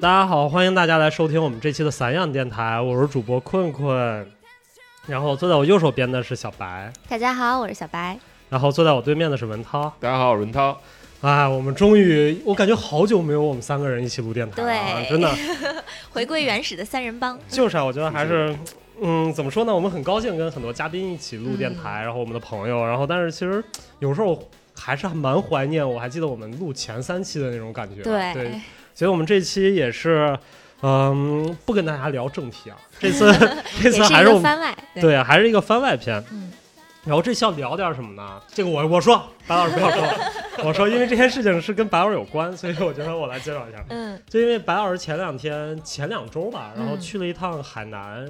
大家好，欢迎大家来收听我们这期的散养电台，我是主播困困。然后坐在我右手边的是小白，大家好，我是小白。然后坐在我对面的是文涛。大家好，我是文涛。哎，我们终于，我感觉好久没有我们三个人一起录电台了，真的，回归原始的三人帮。就是啊，我觉得还是，嗯，怎么说呢？我们很高兴跟很多嘉宾一起录电台，然后我们的朋友，然后但是其实有时候还是蛮怀念。我还记得我们录前三期的那种感觉。对，所以我们这期也是。嗯，不跟大家聊正题啊，这次 这次还是番外，对，还是一个番外篇。嗯，然后这期要聊点什么呢？这个我我说，白老师不要说，我说，因为这件事情是跟白老师有关，所以我觉得我来介绍一下。嗯，就因为白老师前两天前两周吧，然后去了一趟海南，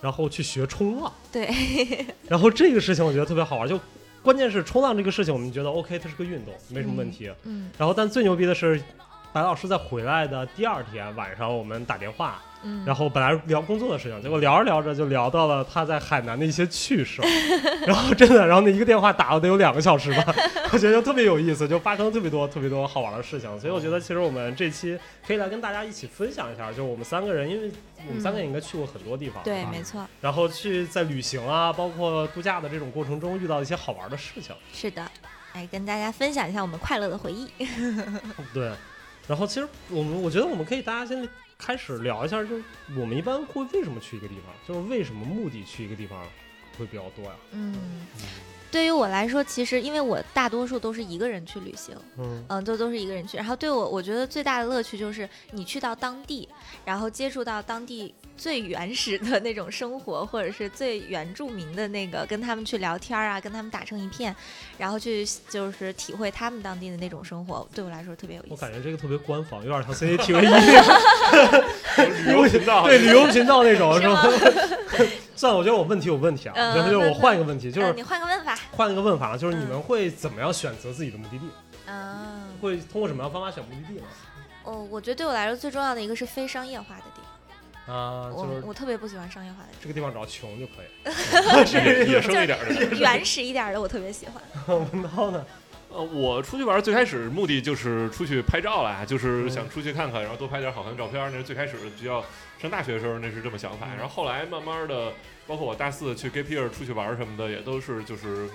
然后去学冲浪。对，然后这个事情我觉得特别好玩，就关键是冲浪这个事情，我们觉得 OK，它是个运动，没什么问题。嗯，然后但最牛逼的是。白老师在回来的第二天晚上，我们打电话，然后本来聊工作的事情，结果聊着聊着就聊到了他在海南的一些趣事，然后真的，然后那一个电话打了得有两个小时吧，我觉得特别有意思，就发生了特别多特别多好玩的事情，所以我觉得其实我们这期可以来跟大家一起分享一下，就是我们三个人，因为我们三个人应该去过很多地方，对，没错，然后去在旅行啊，包括度假的这种过程中遇到一些好玩的事情，是的，来跟大家分享一下我们快乐的回忆，对。然后其实我们我觉得我们可以大家先开始聊一下，就是我们一般会为什么去一个地方，就是为什么目的去一个地方会比较多呀？嗯，对于我来说，其实因为我大多数都是一个人去旅行，嗯嗯，都都是一个人去。然后对我，我觉得最大的乐趣就是你去到当地，然后接触到当地。最原始的那种生活，或者是最原住民的那个，跟他们去聊天啊，跟他们打成一片，然后去就是体会他们当地的那种生活，对我来说特别有意思。我感觉这个特别官方，有点像 CCTV 旅游频道，对旅游频道那种是吗？算了，我觉得我问题有问题啊，就是我换一个问题，就是你换个问法，换一个问法，就是你们会怎么样选择自己的目的地？嗯，会通过什么样方法选目的地呢？哦，我觉得对我来说最重要的一个是非商业化的地方。啊，就是我特别不喜欢商业化的这个地方，只要穷就可以，野生一点的，原始一点的，我特别喜欢。文涛呢？呃，我出去玩最开始目的就是出去拍照啦，就是想出去看看，然后多拍点好看的照片。那是最开始比较上大学的时候，那是这么想法。然后后来慢慢的，包括我大四去 gap year 出去玩什么的，也都是就是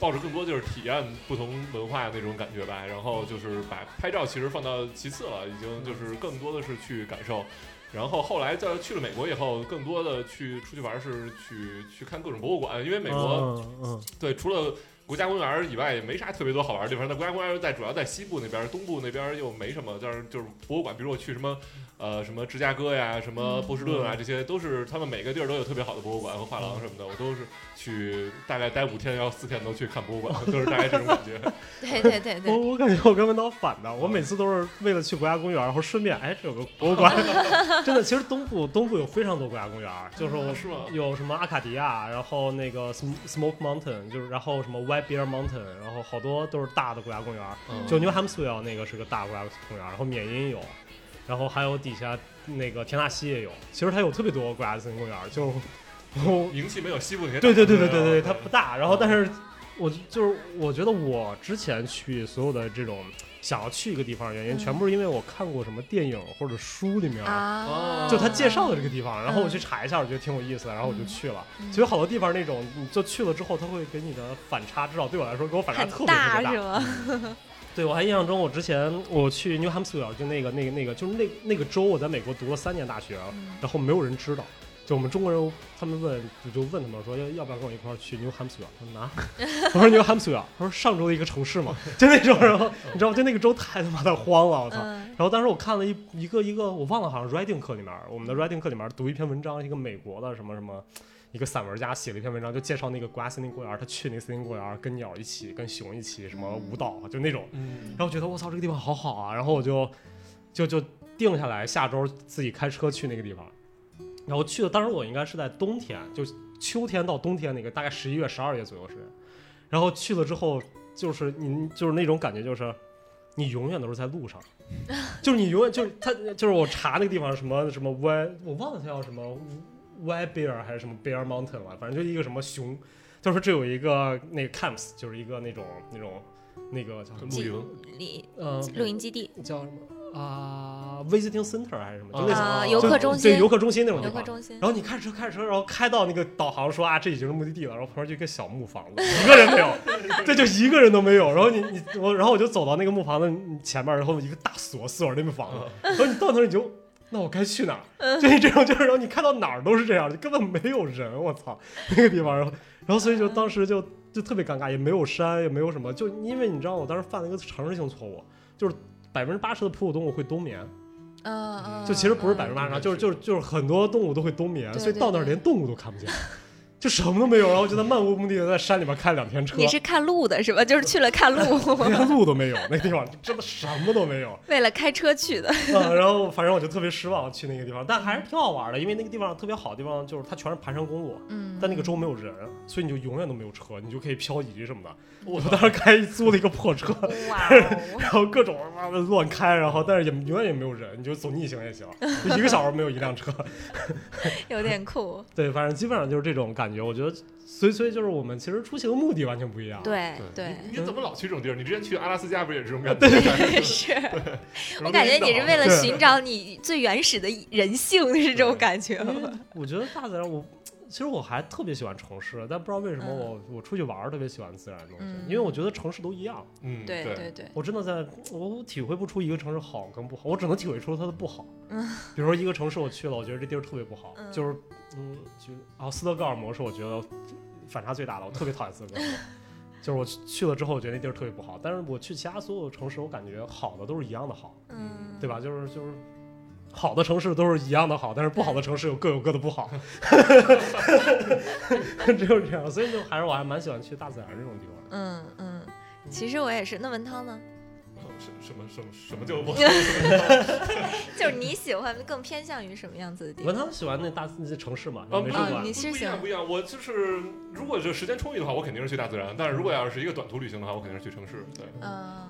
抱着更多就是体验不同文化那种感觉吧。然后就是把拍照其实放到其次了，已经就是更多的是去感受。然后后来在去了美国以后，更多的去出去玩是去去看各种博物馆，因为美国，对，除了。国家公园以外也没啥特别多好玩的地方。那国家公园在主要在西部那边，东部那边又没什么。但是就是博物馆，比如我去什么，呃，什么芝加哥呀，什么波士顿啊，这些都是他们每个地儿都有特别好的博物馆和画廊什么的。我都是去大概待五天，要四天都去看博物馆，都是大概这种感觉。对对对对。我我感觉我跟文导反的，我每次都是为了去国家公园，然后顺便哎，这有个博物馆。真的，其实东部东部有非常多国家公园，就是是吗？有什么阿卡迪亚，然后那个 Smoke Mountain，就是然后什么 White Bear Mountain，然后好多都是大的国家公园，就 New Hampshire 那个是个大国家公园，然后缅因有，然后还有底下那个田纳西也有，其实它有特别多国家森林公园，就名气没有西部那些。对对对对对对，它不大，然后但是我就是我觉得我之前去所有的这种。想要去一个地方的原因，全部是因为我看过什么电影或者书里面，就他介绍的这个地方，然后我去查一下，我觉得挺有意思的，然后我就去了。其实好多地方那种，你就去了之后，他会给你的反差，至少对我来说，给我反差特别大，是吗？对，我还印象中，我之前我去 New Hampshire，就那个那个那个，就是那那个州，我在美国读了三年大学，然后没有人知道。就我们中国人，他们问，就问他们说要要不要跟我一块儿去 New Hampshire？他说拿，我说 New Hampshire，他说上周的一个城市嘛，就那种，然后你知道，就那个州太他妈的荒了，我操！然后当时我看了一一个一个，我忘了，好像 writing 课里面，我们的 writing 课里面读一篇文章，一个美国的什么什么一个散文家写了一篇文章，就介绍那个国家森林公园，他去那个森林公园跟鸟一起，跟熊一起什么舞蹈，就那种，然后觉得我操，这个地方好好啊，然后我就就就定下来，下周自己开车去那个地方。然后去的，当时我应该是在冬天，就秋天到冬天那个，大概十一月、十二月左右时间。然后去了之后，就是你就是那种感觉，就是你永远都是在路上，就是你永远就是他就是我查那个地方什么什么 Y，我忘了他叫什么 Y Bear 还是什么 Bear Mountain 吧，反正就一个什么熊，他说这有一个那个 camps，就是一个那种那种那个叫什么露营，呃露营基地叫什么？啊，visiting center 还是什么，就类似啊，游客中心，对游客中心那种地方。游客中心。然后你开车开着车，然后开到那个导航说啊，这已经是目的地了，然后旁边就一个小木房子，一个人没有，这就一个人都没有。然后你你我，然后我就走到那个木房子前面，然后一个大锁锁着那个房子，然后你到那儿你就。那我该去哪儿？就你这种，就是然后你看到哪儿都是这样的，根本没有人，我操，那个地方，然后，然后所以就当时就就特别尴尬，也没有山，也没有什么，就因为你知道，我当时犯了一个常识性错误，就是百分之八十的哺乳动物会冬眠，就其实不是百分之八十，就是就是就是很多动物都会冬眠，所以到那儿连动物都看不见。就什么都没有，然后就在漫无目的的在山里面开两天车。你是看路的是吧？就是去了看路，连路都没有，那地方真的什么都没有。为了开车去的。嗯，然后反正我就特别失望去那个地方，但还是挺好玩的，因为那个地方特别好的地方就是它全是盘山公路，嗯，但那个州没有人，所以你就永远都没有车，你就可以漂移什么的。我当时开租了一个破车，哇，然后各种乱开，然后但是也永远也没有人，你就走逆行也行，就一个小时没有一辆车，有点酷。对，反正基本上就是这种感觉，我觉得。所以，所以就是我们其实出行的目的完全不一样。对对，你怎么老去这种地儿？你之前去阿拉斯加不也是这种感觉？对，是。我感觉你是为了寻找你最原始的人性，是这种感觉。我觉得大自然，我其实我还特别喜欢城市，但不知道为什么我我出去玩特别喜欢自然的东西，因为我觉得城市都一样。嗯，对对对。我真的在，我体会不出一个城市好跟不好，我只能体会出它的不好。嗯。比如说一个城市我去了，我觉得这地儿特别不好，就是嗯，就然后斯德哥尔摩是我觉得。反差最大的，我特别讨厌斯德哥尔摩，就是我去了之后，我觉得那地儿特别不好。但是我去其他所有城市，我感觉好的都是一样的好，嗯，对吧？就是就是好的城市都是一样的好，但是不好的城市有各有各的不好，只有这样。所以就还是我还蛮喜欢去大自然这种地方。嗯嗯，其实我也是。那文涛呢？什什么什么什么就我，就是你喜欢更偏向于什么样子的地方？文涛喜欢那大那些城市嘛？啊，不你是不一样不一样。我就是如果就时间充裕的话，我肯定是去大自然；但是如果要是一个短途旅行的话，我肯定是去城市。对，嗯。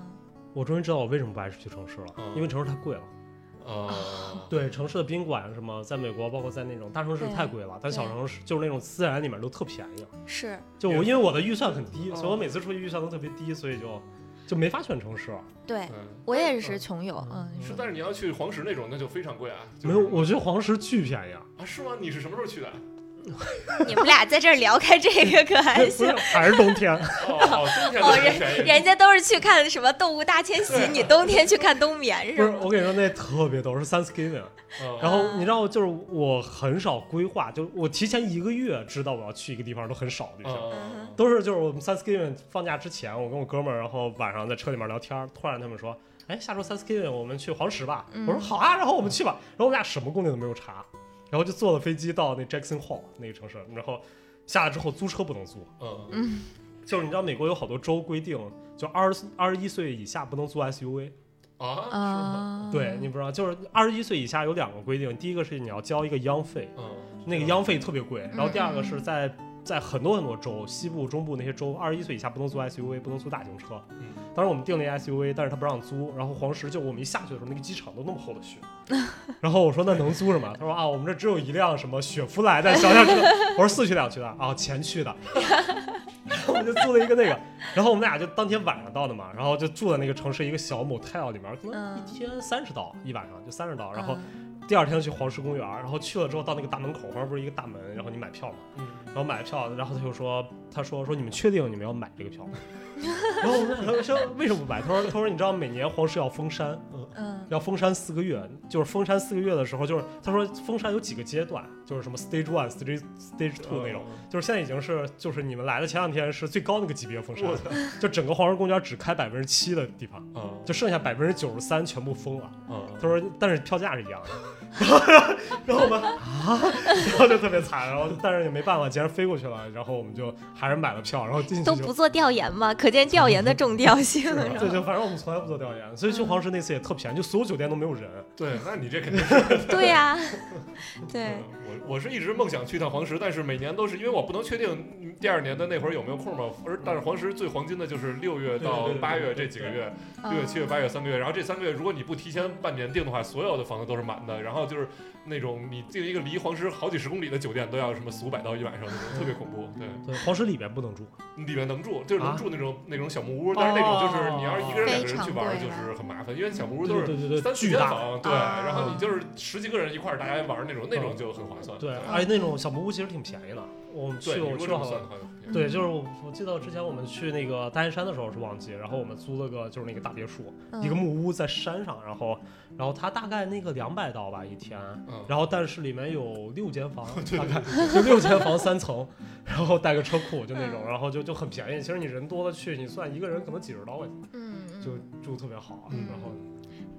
我终于知道我为什么不爱去城市了，因为城市太贵了。啊，对，城市的宾馆什么，在美国包括在那种大城市太贵了，但小城市就是那种自然里面都特便宜。是。就我因为我的预算很低，所以我每次出去预算都特别低，所以就。就没法选城市，对我也是穷游，嗯，是，但是你要去黄石那种，那就非常贵啊。没有，我觉得黄石巨便宜啊。啊，是吗？你是什么时候去的？你们俩在这儿聊开这个可还行？还是冬天？哦，冬天哦，人人家都是去看什么动物大迁徙，你冬天去看冬眠是吗？不是，我跟你说那特别逗，是 Thanksgiving。然后你知道，就是我很少规划，就我提前一个月知道我要去一个地方都很少旅行，都是就是我们 Thanksgiving 放假之前，我跟我哥们儿，然后晚上在车里面聊天，突然他们说，哎，下周 Thanksgiving 我们去黄石吧。我说好啊，然后我们去吧。然后我们俩什么攻略都没有查。然后就坐了飞机到那 Jackson Hole 那个城市，然后下来之后租车不能租，嗯，就是你知道美国有好多州规定，就二十二十一岁以下不能租 SUV 啊，对你不知道，就是二十一岁以下有两个规定，第一个是你要交一个央费，嗯，那个央费特别贵，然后第二个是在。在很多很多州，西部、中部那些州，二十一岁以下不能租 SUV，不能租大型车。嗯，当时我们订了 SUV，但是他不让租。然后黄石就我们一下去的时候，那个机场都那么厚的雪。然后我说那能租什么？他说啊，我们这只有一辆什么雪佛兰的 小轿车。我说四驱两驱的啊，前驱的。然后我们就租了一个那个，然后我们俩就当天晚上到的嘛，然后就住在那个城市一个小 motel 里面，可能一天三十刀一晚上，就三十刀。然后第二天去黄石公园，然后去了之后到那个大门口，旁边不是一个大门，然后你买票嘛。嗯。然后买了票，然后他就说：“他说说你们确定你们要买这个票吗？”然后我们他说为什么不买？他说他说你知道每年黄石要封山，嗯，要封山四个月，就是封山四个月的时候，就是他说封山有几个阶段，就是什么 stage one、stage stage two 那种，就是现在已经是就是你们来的前两天是最高那个级别封山，就整个黄石公园只开百分之七的地方，嗯，就剩下百分之九十三全部封了，嗯，他说但是票价是一样的。然后然后我们 啊，然后就特别惨，然后但是也没办法，既然飞过去了，然后我们就还是买了票，然后进去都不做调研嘛？可见调研的重调性。对，就反正我们从来不做调研，所以去黄石那次也特便宜，就所有酒店都没有人。对，那你这肯定是对呀，对。我我是一直梦想去趟黄石，但是每年都是因为我不能确定第二年的那会儿有没有空嘛。而但是黄石最黄金的就是六月到八月这几个月，六月、七月、八月三个月，然后这三个月如果你不提前半年订的话，所有的房子都是满的，然后。就是那种你订一个离黄石好几十公里的酒店都要什么四五百到一晚上那，种，特别恐怖。对对，黄石里边不能住，里面能住，就是能啊住那种那种小木屋，但是那种就是你要是一个人、两个人去玩，就是很麻烦，因为小木屋都是对对对对，三四巨大。间房，对，啊然后你就是十几个人一块儿大家玩那种，那种就很划算。对，而且那种小木屋其实挺便宜的。我们对，去，你我去了好多如果这么算的话，对，就是我我记得之前我们去那个大雁山的时候是旺季，然后我们租了个就是那个大别墅，一个嗯木屋在山上，然后然后它大概那个两百刀吧一天，嗯，然后但是里面有六间房，大概就六间房三层，然后带个车库就那种，嗯然后就就很便宜。其实你人多了去，你算一个人可能几十刀块钱，嗯。就嗯，住特别好，嗯。然后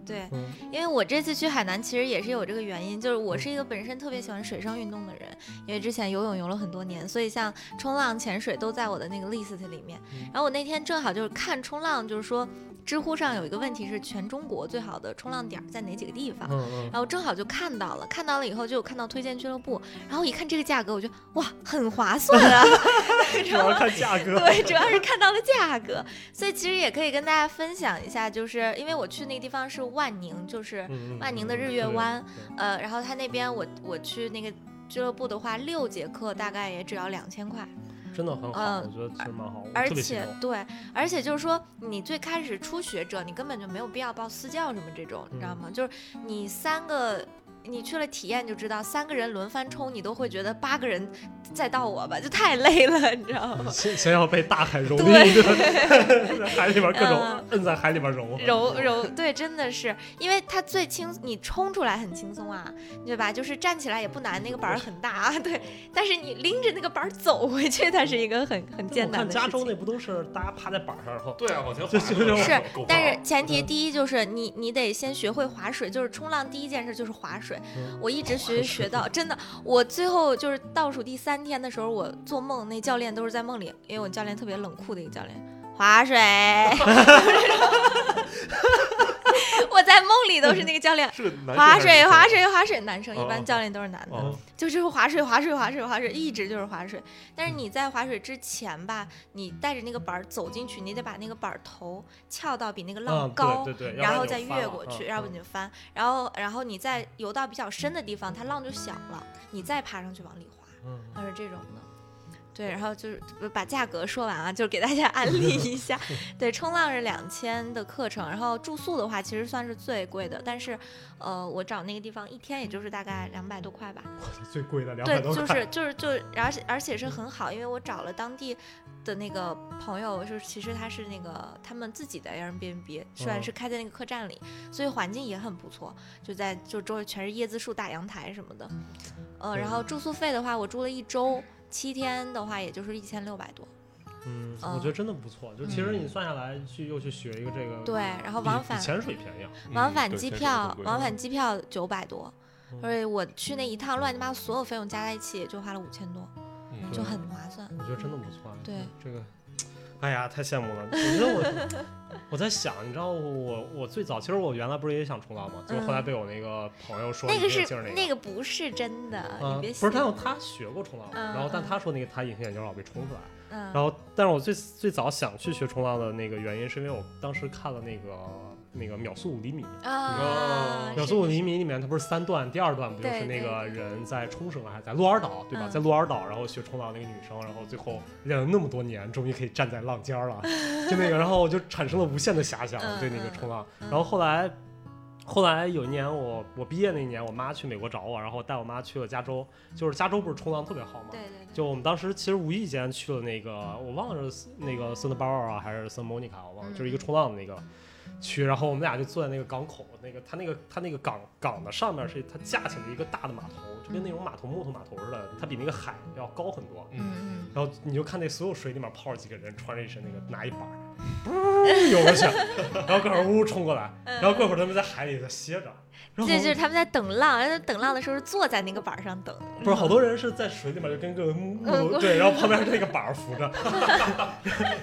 对，嗯因为我这次去海南其实也是有这个原因，就是我是一个本身特别喜欢水上运动的人，因为之前游泳游了很多年，所以像冲浪、潜水都在我的那个 list 里面嗯。然后我那天正好就是看冲浪，就是说知乎上有一个问题是全中国最好的冲浪点在哪几个地方。然后正好就看到了，看到了以后就有看到推荐俱乐部，然后一看这个价格，我就哇，很划算啊！主要看价格，对，主要是看到了价格，所以其实也可以跟大家分享一下，就是因为我去那个地方是万宁，就是万宁的日月湾，呃，然后他那边我我去那个俱乐部的话，六节课大概也只要两千块，真的很好，嗯我觉得其实蛮好，而。且对，而且就是说你最开始初学者，你根本就没有必要报私教什么这种，你知道吗？就是你三个。你去了体验就知道，三个人轮番冲，你都会觉得八个人再到我吧，就太累了，你知道吗？先先要被大海蹂对躏，在海里边各种嗯摁在海里边揉揉揉，对，真的是，因为它最轻，你冲出来很轻松啊，对吧？就是站起来也不难，那个板儿很大啊，对。但是你拎着那个板儿走回去，它是一个很很艰难的事看加州那。不都是大家趴在板上，然后对啊，往前就就就滑是但是前提第一就是你你得先学会划水，就是冲浪第一件事就是划水。嗯我一直学学到真的，我最后就是倒数第三天的时候，我做梦，那教练都是在梦里，因为我教练特别冷酷的一个教练，划水。我在梦里都是那个教练，划水，划水，划水，男生一哦般教练都是男的，哦就是划水，划水，划水，划水，一直就是划水。但是你在划水之前吧，你带着那个板儿走进去，你得把那个板儿头翘到比那个浪嗯高，对对对，然后再越过去，嗯要不嗯你就翻，然后然后你再游到比较深的地方，它浪就小了，你再爬上去往里它是这种的。对，然后就是呃把价格说完啊，就是给大家安利一下。对，冲浪是两千的课程，然后住宿的话其实算是最贵的，但是呃，我找那个地方一天也就是大概两百多块吧。最贵的两对百，多就块，是就是就是，而且而且是很好，因为我找了当地的那个朋友，就是其实他是那个他们自己的 Airbnb，虽然嗯是开在那个客栈里，所以环境也很不错，就在就周围全是椰子树、大阳台什么的。呃，然后住宿费的话，我住了一周，七天的话也就是一千六百多。嗯，嗯我觉得真的不错。就其实你算下来，去又去学一个这个，对，然后往返潜水便宜啊。往返机票往返机票九百多，嗯所以我去那一趟乱七八糟所有费用加在一起也就花了五千多，嗯就很划算。我觉得真的不错。啊对，这个，哎呀，太羡慕了。我觉得我我在想，你知道我我最早其实我原来不是也想冲浪吗？就后来被我那个朋友说嗯那个是隐形眼镜那个。个不是真的，啊你别，不是他他学过冲浪，嗯然后但嗯他说那个他隐形眼镜老被冲出来，嗯，然后但是我最最早想去学冲浪的那个原因是因为我当时看了那个那个秒速五厘米，啊，秒速五厘米里面它不是三段，第二段不就是那个人在冲绳还是在鹿儿岛对吧？嗯在鹿儿岛然后学冲浪那个女生，然后最后练了那么多年，终于可以站在浪尖儿了，就那个，然后我就产生了无限的遐想嗯对那个冲浪，嗯然后后来。后来有一年我我毕业那一年，我妈去美国找我，然后带我妈去了加州，就是加州不是冲浪特别好吗？对对对，就我们当时其实无意间去了那个，我忘了是那个圣巴尔啊还是圣莫妮卡，我忘了，嗯就是一个冲浪的那个区。然后我们俩就坐在那个港口，那个他那个他那个港港的上面是它架起了一个大的码头，就跟那种码头木头码头似的，它比那个海要高很多。嗯嗯，然后你就看那所有水里面泡着几个人，穿着一身那个拿一板儿，噗游过去，然后过会儿呜冲过来，然后过会儿他们在海里头歇着。然后这就是他们在等浪，然后等浪的时候是坐在那个板儿上等，不是好多人是在水里面就跟个木对，然后旁边是那个板儿扶着，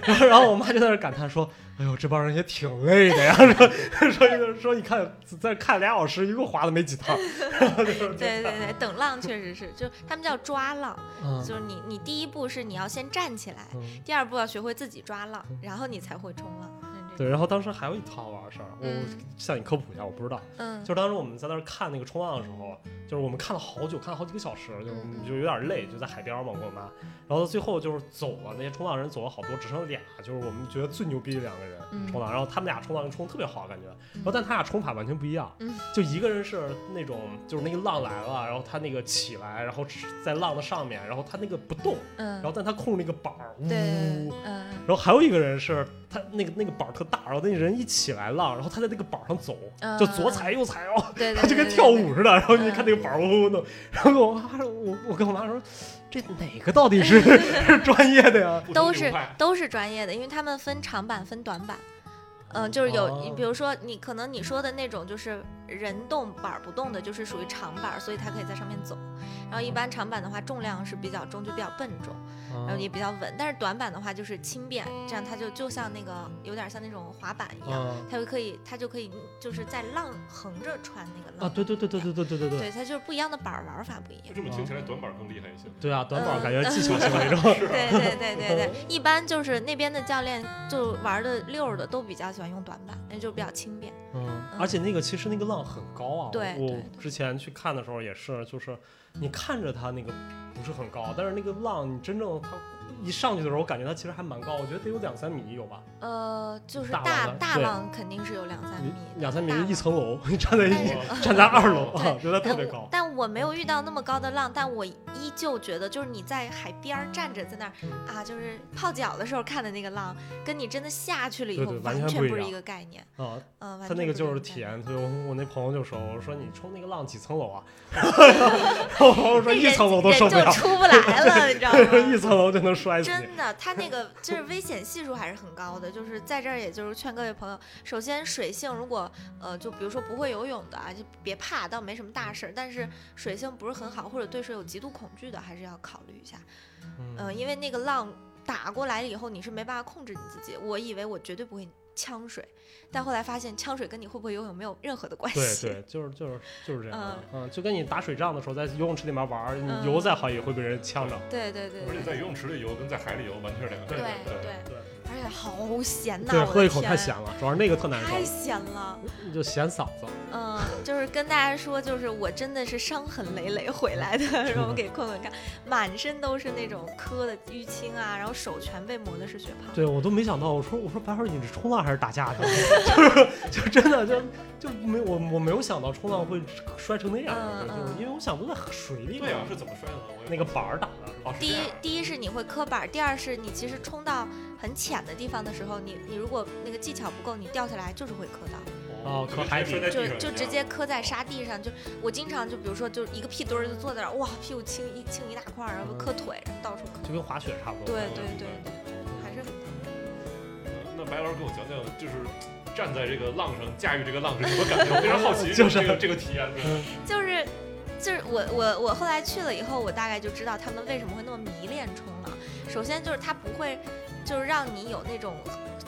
然 后然后我妈就在那儿感叹说：“哎呦，这帮人也挺累的呀。说”说说你看在看俩小时，一共划了没几趟。对对对，等浪确实是，就他们叫抓浪，嗯就是你你第一步是你要先站起来，嗯第二步要学会自己抓浪，然后你才会冲浪。对，然后当时还有一套玩的事儿，我嗯向你科普一下，我不知道。嗯就是当时我们在那儿看那个冲浪的时候，就是我们看了好久，看了好几个小时，就就有点累，就在海边嘛，跟我妈。然后最后就是走了，那些冲浪人走了好多，只剩俩，就是我们觉得最牛逼的两个人冲浪。然后他们俩冲浪冲特别好，感觉。然后但他俩冲法完全不一样，就一个人是那种就是那个浪来了，然后他那个起来，然后在浪的上面，然后他那个不动，然后但他控那个板儿，呜，然后还有一个人是他那个那个板儿特大，然后那人一起来浪，然后他在那个板上走，就左踩右踩哦，他就跟跳舞似的。然后你看那个。板嗡嗡的，然后我妈说，我我跟我妈说，这哪个到底是 是专业的呀？都是都是专业的，因为他们分长板分短板。嗯，就是有，你比如说你可能你说的那种就是人动板不动的，就是属于长板，所以它可以在上面走。然后一般长板的话，重量是比较重，就比较笨重。然后也比较稳，但是短板的话就是轻便，这样它就就像那个有点像那种滑板一样，它就可以它就可以就是在浪横着穿那个浪啊，对对对对对对对对对，对它就是不一样的板玩法不一样。这么听起来短板更厉害一些。对啊，短板感觉技 巧性那种。对对对对对，一般就是那边的教练就玩的溜的都比较喜欢用短板，那就比较轻便。嗯，而且那个其实那个浪很高啊，对，我之前去看的时候也是，就是你看着它那个不是很高，但是那个浪你真正它。一上去的时候，我感觉它其实还蛮高，我觉得得有两三米有吧。呃，就是大大浪肯定是有两三米，两三米一层楼，你站在一站在二楼，觉得特别高。但我没有遇到那么高的浪，但我依旧觉得，就是你在海边站着在那儿啊，就是泡脚的时候看的那个浪，跟你真的下去了以后完全不是一个概念。啊，嗯，他那个就是体验。所以我我那朋友就说：“我说你冲那个浪几层楼啊？” 我说一层楼都受不了，出不来了，你知道吗？一层楼就能摔死。真的，他那个就是危险系数还是很高的。就是在这儿，也就是劝各位朋友，首先水性如果呃，就比如说不会游泳的啊，就别怕，倒没什么大事儿。但是水性不是很好，或者对水有极度恐惧的，还是要考虑一下。嗯，因为那个浪打过来了以后，你是没办法控制你自己。我以为我绝对不会呛水。但后来发现，呛水跟你会不会游泳没有任何的关系。对对，就是就是就是这样。嗯，就跟你打水仗的时候，在游泳池里面玩，你游再好也会被人呛着。对对对。而且在游泳池里游跟在海里游完全是两个概念。对对对。而且好咸呐！对，喝一口太咸了，主要是那个特难受。太咸了，你就咸嗓子。嗯，就是跟大家说，就是我真的是伤痕累累回来的，然后给困困看，满身都是那种磕的淤青啊，然后手全被磨的是血泡。对我都没想到，我说我说白花，你是冲浪还是打架的？就是就真的就就没我我没有想到冲浪会摔成那样，就是因为我想都在水里。对啊，是怎么摔的？那个板儿打的。第一第一是你会磕板，第二是你其实冲到。很浅的地方的时候，你你如果那个技巧不够，你掉下来就是会磕到。哦，磕海底就就直接磕在沙地上。就我经常就比如说就一个屁墩儿就坐在那儿，哇，屁股青一青一大块，然后磕腿，然后到处磕。就跟滑雪差不多。对对对对。那白老师给我讲讲，就是站在这个浪上驾驭这个浪是什么感觉？我非常好奇，就是这个这个体验。就是就是我我我后来去了以后，我大概就知道他们为什么会那么迷恋冲浪。首先就是他不会。就是让你有那种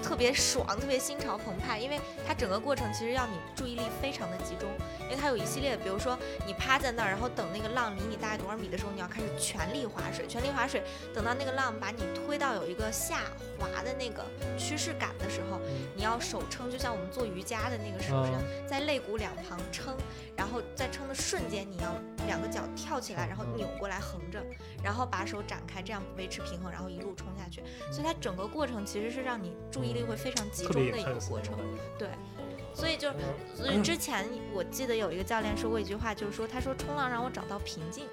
特别爽、特别心潮澎湃，因为它整个过程其实要你注意力非常的集中，因为它有一系列，比如说你趴在那儿，然后等那个浪离你大概多少米的时候，你要开始全力划水，全力划水，等到那个浪把你推到有一个下滑的那个趋势感的时候，你要手撑，就像我们做瑜伽的那个手势，在肋骨两旁撑，然后在撑的瞬间，你要两个脚跳起来，然后扭过来横着，然后把手展开，这样维持平衡，然后一路冲下去，所以它。整个过程其实是让你注意力会非常集中的一个过程，对，所以就所以之前我记得有一个教练说过一句话，就是说他说冲浪让我找到平静，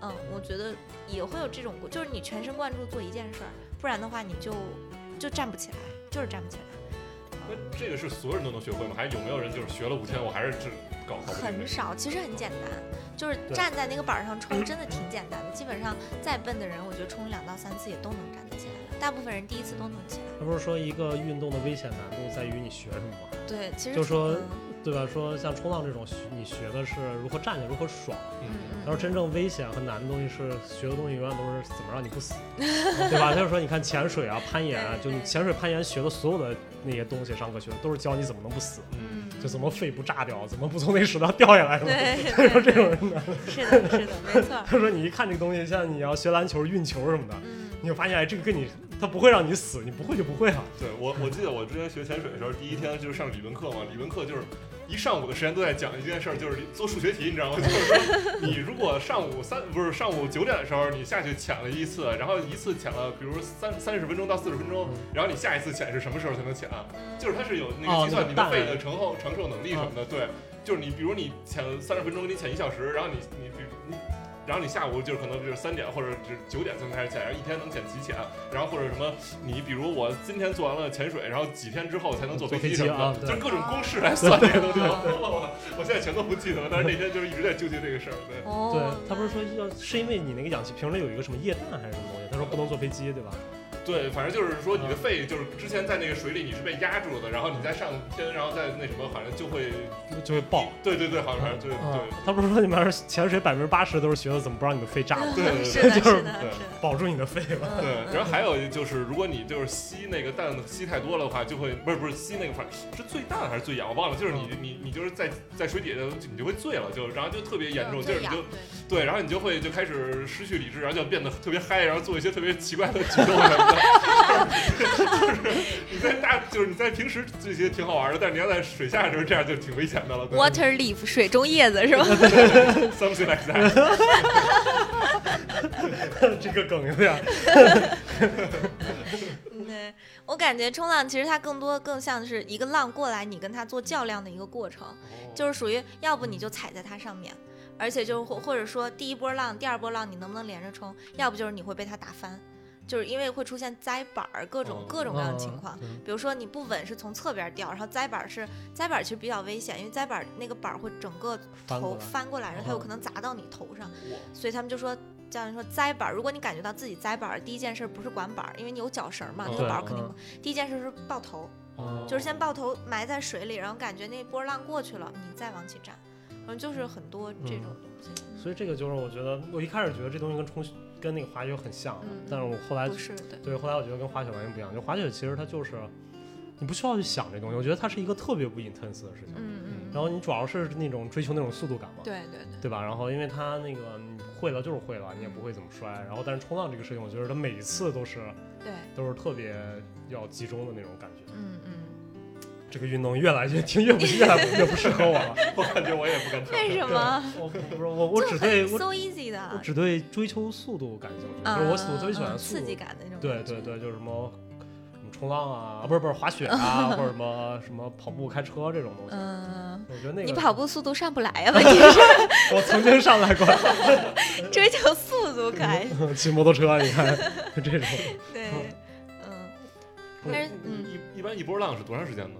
嗯，我觉得也会有这种，就是你全神贯注做一件事儿，不然的话你就就站不起来，就是站不起来。那这个是所有人都能学会吗？还有没有人就是学了五天我还是只搞很少，其实很简单，就是站在那个板上冲，真的挺简单的。基本上再笨的人，我觉得冲两到三次也都能站得起来。大部分人第一次都能起来。他不是说一个运动的危险难度在于你学什么吗？对，其实就说，对吧？说像冲浪这种，你学的是如何站起来，如何爽。嗯嗯。他说真正危险和难的东西是学的东西永远都是怎么让你不死，对吧？他就说你看潜水啊、攀岩啊，就你潜水、攀岩学的所有的那些东西，上课学的都是教你怎么能不死，嗯，就怎么肺不炸掉，怎么不从那石头掉下来。对，他说这种人呢，是的，是的，没错。他说你一看这个东西，像你要学篮球、运球什么的，你就发现哎，这个跟你。他不会让你死，你不会就不会啊。对我，我记得我之前学潜水的时候，第一天就是上理论课嘛，理论课就是一上午的时间都在讲一件事儿，就是做数学题，你知道吗？就是说，你如果上午三不是上午九点的时候，你下去潜了一次，然后一次潜了，比如三三十分钟到四十分钟，然后你下一次潜是什么时候才能潜？就是它是有那个计算你的肺的承后承受能力什么的，对，就是你比如你潜三十分钟，你潜一小时，然后你你比你。然后你下午就是可能就是三点或者是九点才能开始潜，然后一天能潜几潜，然后或者什么，你比如我今天做完了潜水，然后几天之后才能坐飞机什么的，就是各种公式来算这个东西。我现在全都不记得了，但是那天就是一直在纠结这个事儿。对，对他不是说要是因为你那个氧气瓶里有一个什么液氮还是什么东西，他说不能坐飞机，对吧？对，反正就是说你的肺就是之前在那个水里你是被压住的，然后你再上天，然后再那什么，反正就会就会爆。对对对，好像是对对。他不是说你们潜水百分之八十都是学的怎么不让你的肺炸吗？对对对，就是对保住你的肺嘛。对，然后还有就是，如果你就是吸那个氮吸太多了的话，就会不是不是吸那个反是最氮还是最氧，我忘了。就是你你你就是在在水底下你就会醉了，就然后就特别严重，就是你就对，然后你就会就开始失去理智，然后就变得特别嗨，然后做一些特别奇怪的举动什么的。就是你在大，就是你在平时这些挺好玩的，但是你要在水下的时候这样就挺危险的了。Water leaf，水中叶子是吧？Something like that。这个梗有点。对，我感觉冲浪其实它更多更像是一个浪过来，你跟它做较量的一个过程，就是属于要不你就踩在它上面，而且就或或者说第一波浪、第二波浪你能不能连着冲，要不就是你会被它打翻。就是因为会出现栽板儿，各种各种各样的情况。比如说你不稳是从侧边掉，然后栽板是栽板其实比较危险，因为栽板那个板儿会整个头翻过来，然后它有可能砸到你头上。所以他们就说教练说栽板，如果你感觉到自己栽板，第一件事不是管板儿，因为你有脚绳嘛，那个板儿肯定。第一件事是抱头，就是先抱头埋在水里，然后感觉那波浪过去了，你再往起站。反正就是很多这种东西。所以这个就是我觉得，我一开始觉得这东西跟冲。跟那个滑雪很像，但是我后来对，后来我觉得跟滑雪完全不一样。就滑雪其实它就是，你不需要去想这东西，我觉得它是一个特别不 intense 的事情。嗯嗯。然后你主要是那种追求那种速度感嘛。对对对。对吧？然后因为它那个你会了就是会了，你也不会怎么摔。然后但是冲浪这个事情，我觉得它每一次都是，对，都是特别要集中的那种感觉。嗯嗯。这个运动越来越听越不越来越不适合我了，我感觉我也不敢跳。为什么？我不是我我只对 so easy 的，我只对追求速度感兴趣。就是我我特别喜欢刺激感的那种。对对对，就是什么什么冲浪啊，不是不是滑雪啊，或者什么什么跑步、开车这种东西。嗯，我觉得那个你跑步速度上不来呀？问题是，我曾经上来过。追求速度开。骑摩托车，你看这种。对，嗯。但是嗯，一一般一波浪是多长时间呢？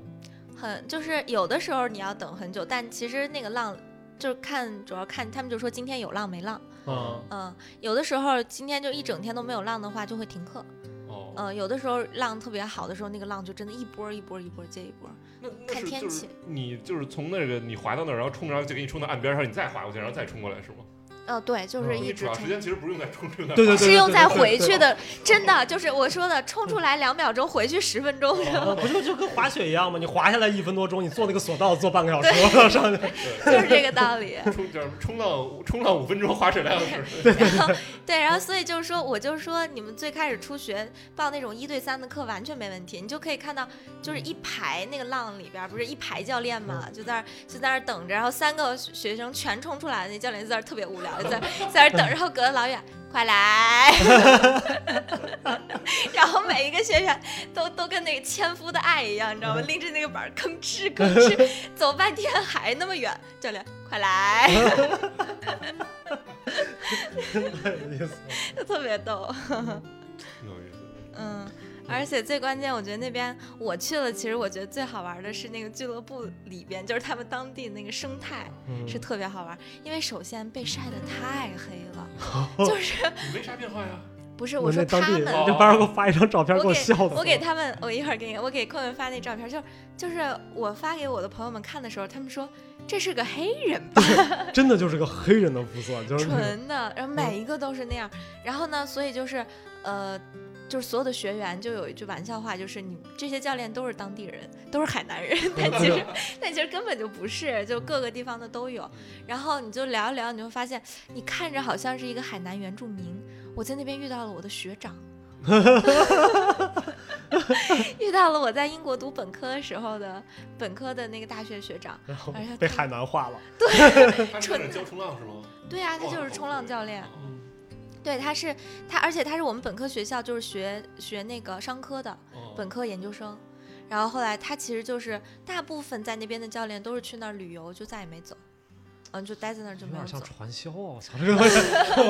很就是有的时候你要等很久，但其实那个浪就是看主要看他们就说今天有浪没浪，嗯嗯，有的时候今天就一整天都没有浪的话就会停课，哦，嗯，有的时候浪特别好的时候，那个浪就真的一波一波一波接一波，那看天气。你就是从那个你滑到那儿，然后冲然后就给你冲到岸边上，你再滑过去，然后再冲过来是吗？呃，对，就是一直。主要时间其实不是用在冲出来，对对对，是用在回去的。真的，就是我说的，冲出来两秒钟，回去十分钟。不就就跟滑雪一样吗？你滑下来一分多钟，你坐那个索道坐半个小时上去，就是这个道理。冲就是冲浪，冲浪五分钟，滑水两小时。然后对，然后所以就是说，我就说你们最开始初学报那种一对三的课完全没问题，你就可以看到，就是一排那个浪里边不是一排教练嘛，就在那就在那等着，然后三个学生全冲出来，那教练就在那特别无聊，就在在那。等，然后隔得老远，快来！然后每一个学员都都跟那个纤夫的爱一样，你知道吗？拎着那个板吭哧吭哧，走半天还那么远。教练，快来！有意思，特别逗。有意思。嗯。而且最关键，我觉得那边我去了，其实我觉得最好玩的是那个俱乐部里边，就是他们当地那个生态是特别好玩。因为首先被晒得太黑了，就是你没啥变化呀？不是，我说他们，就帮我给我发一张照片，给我笑死。我给他们，我一会儿给你，我给坤坤发那照片，就就是我发给我的朋友们看的时候，他们说这是个黑人吧？真的就是个黑人的肤色，就是纯的，然后每一个都是那样。然后呢，所以就是呃。就是所有的学员就有一句玩笑话，就是你这些教练都是当地人，都是海南人，但其实但其实根本就不是，就各个地方的都有。然后你就聊一聊，你会发现你看着好像是一个海南原住民，我在那边遇到了我的学长，遇到了我在英国读本科的时候的本科的那个大学学长，然后而且被海南化了。他是教冲浪是吗？对啊，他就是冲浪教练。嗯，对，他是他，而且他是我们本科学校就是学学那个商科的哦本科研究生。然后后来他其实就是大部分在那边的教练都是去那儿旅游，就再也没走，嗯，就待在那儿就有点像没有走。传销啊！我操，这个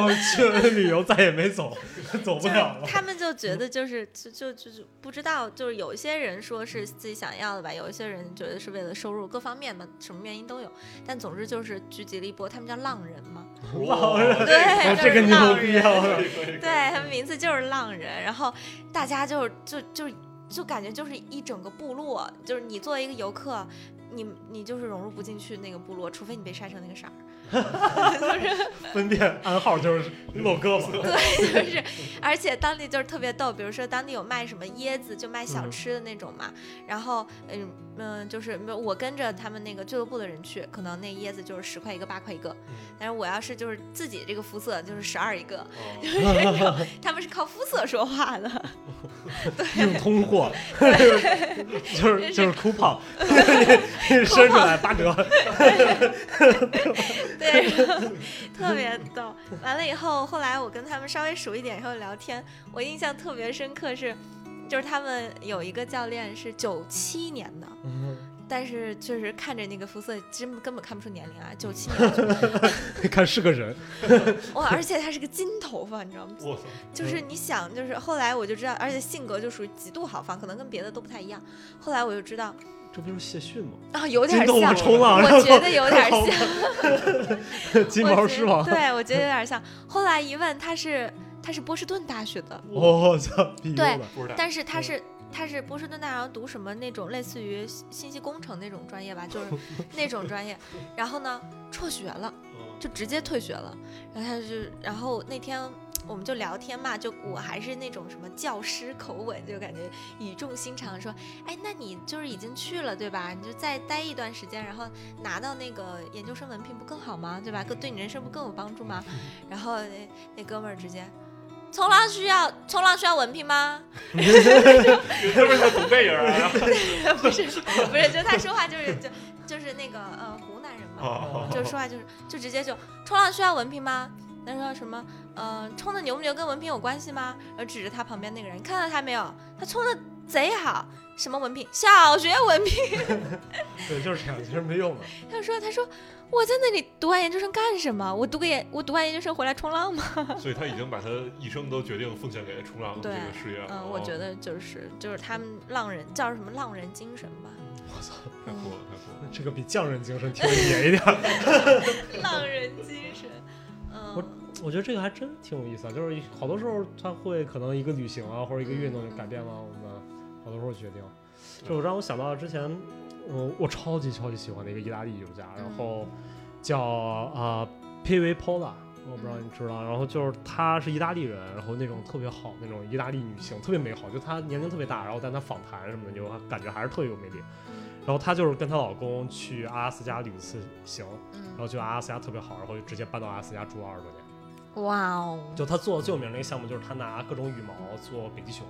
我去了旅游再也没走，走不了了。他们就觉得就是就就就是不知道，就是有一些人说是自己想要的吧，有一些人觉得是为了收入，各方面的什么原因都有。但总之就是聚集了一波，他们叫浪人嘛，浪人 对哦，就是这个牛浪人逼啊！对，他们名字就是浪人，然后大家就就就就感觉就是一整个部落，就是你作为一个游客，你你就是融入不进去那个部落，除非你被晒成那个色儿。分辨暗号就是露胳膊。对，就是，而且当地就是特别逗，比如说当地有卖什么椰子，就卖小嗯吃的那种嘛。然后，嗯嗯，就是我跟着他们那个俱乐部的人去，可能那椰子就是十块一个，八块一个。但是我要是就是自己这个肤色，就是十二一个，哦就是这种，他们是靠肤色说话的。硬通货，就是就是哭胖，伸出来八折。对，特别逗。完了以后，后来我跟他们稍微熟一点以后聊天，我印象特别深刻是，就是他们有一个教练是九七年的，但是确实看着那个肤色，真根本看不出年龄啊，九七年就 看是个人，哇，而且他是个金头发，你知道吗？就是你想，就是后来我就知道，而且性格就属于极度豪放，可能跟别的都不太一样。后来我就知道这不就是谢逊吗？啊，有点像，冲浪，我觉得有点像。金我觉得毛狮王。对，我觉得有点像。后来一问，他是他是波士顿大学的，我操，对但是他是他是波士顿大学读什么那种类似于信信息工程那种专业吧，就是那种专业。然后呢，辍学了，嗯就直接退学了。然后他就然后那天。我们就聊天嘛，就我还是那种什么教师口吻，就感觉语重心长地说，哎，那你就是已经去了对吧？你就再待一段时间，然后拿到那个研究生文凭不更好吗？对吧？更对你人生不更有帮助吗？然后那那哥们儿直接，冲浪需要冲浪需要文凭吗？是 不是懂背影啊？不是不是，就他说话就是就就是那个呃湖南人嘛，哦就是说话就是就直接就冲浪需要文凭吗？他说什么呃冲的牛不牛跟文凭有关系吗？然后指着他旁边那个人，看到他没有？他冲的贼好，什么文凭？小学文凭。对，就是这样，其实没用的。他说他说我在那里读完研究生干什么？我读个研我读完研究生回来冲浪吗？所以他已经把他一生都决定奉献给冲浪这个事业了。嗯，我觉得就是就是他们浪人叫什么浪人精神吧。我操，太酷了，太酷了。这个比匠人精神听着野一点儿。浪人精神，嗯，我觉得这个还真挺有意思啊，就是好多时候他会可能一个旅行啊，或者一个运动就改变了我们好多时候决定。就让我想到之前，我我超级超级喜欢的一个意大利艺术家，然后叫啊 P V Pola，我不知道你知道，然后就是她是意大利人，然后那种特别好那种意大利女性，特别美好，就她年龄特别大，然后但她访谈什么的，就感觉还是特别有魅力。然后她就是跟她老公去阿拉斯加旅次行，然后就阿拉斯加特别好，然后就直接搬到阿拉斯加住了二十多年。哇哦，就她做的最有名的一个项目，就是她拿各种羽毛做北极熊，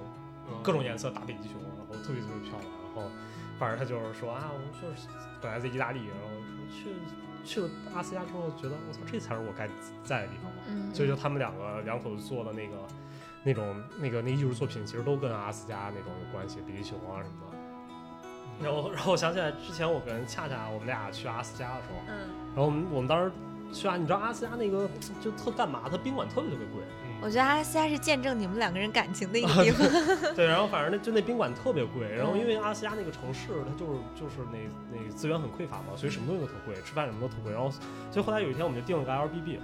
嗯各种颜色打北极熊，然后特别特别漂亮。然后反正她就是说啊，我们就是本来在意大利，然后说去去了阿拉斯加之后，觉得我操，这才是我该在的地方嘛。嗯，所以就他们两个两口子做的那个那种那个那个艺术作品，其实都跟阿拉斯加那种有关系，北极熊啊什么的。然后，然后我想起来之前我跟恰恰我们俩去阿拉斯加的时候，嗯，然后我们我们当时去啊，你知道阿拉斯加那个就特干嘛？它宾馆特别特别贵，我觉得阿拉斯加是见证你们两个人感情的一个 地方。对，然后反正那就那宾馆特别贵，然后嗯因为阿拉斯加那个城市它就是就是那那资源很匮乏嘛，所以什么东西都特贵，吃饭什么都特贵。然后所以后来有一天我们就订了个 Airbnb，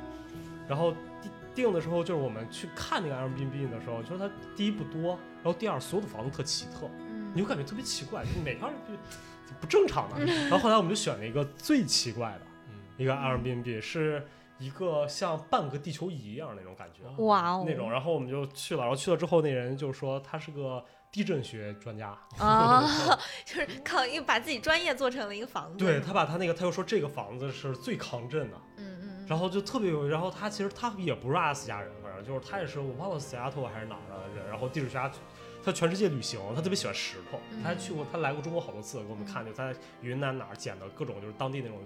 然后订订的时候就是我们去看那个 Airbnb 的时候，就是它第一不多，然后第二所有的房子特奇特，嗯你就感觉特别奇怪，就是哪条不不正常呢。然后后来我们就选了一个最奇怪的嗯一个 Airbnb，是一个像半个地球仪一样那种感觉。哇哦，那种，然后我们就去了，然后去了之后，那人就说他是个地震学专家，啊，就是靠又把自己专业做成了一个房子。对他把他那个，他又说这个房子是最抗震的，嗯嗯，然后就特别有，然后他其实他也不是阿拉斯加人，反正，就是他也是我忘了西雅图还是哪儿的人，然后地质学家，他全世界旅行，他特别喜欢石头，他还去过，他来过中国好多次，给我们看，就在云南哪儿捡的各种就是当地那种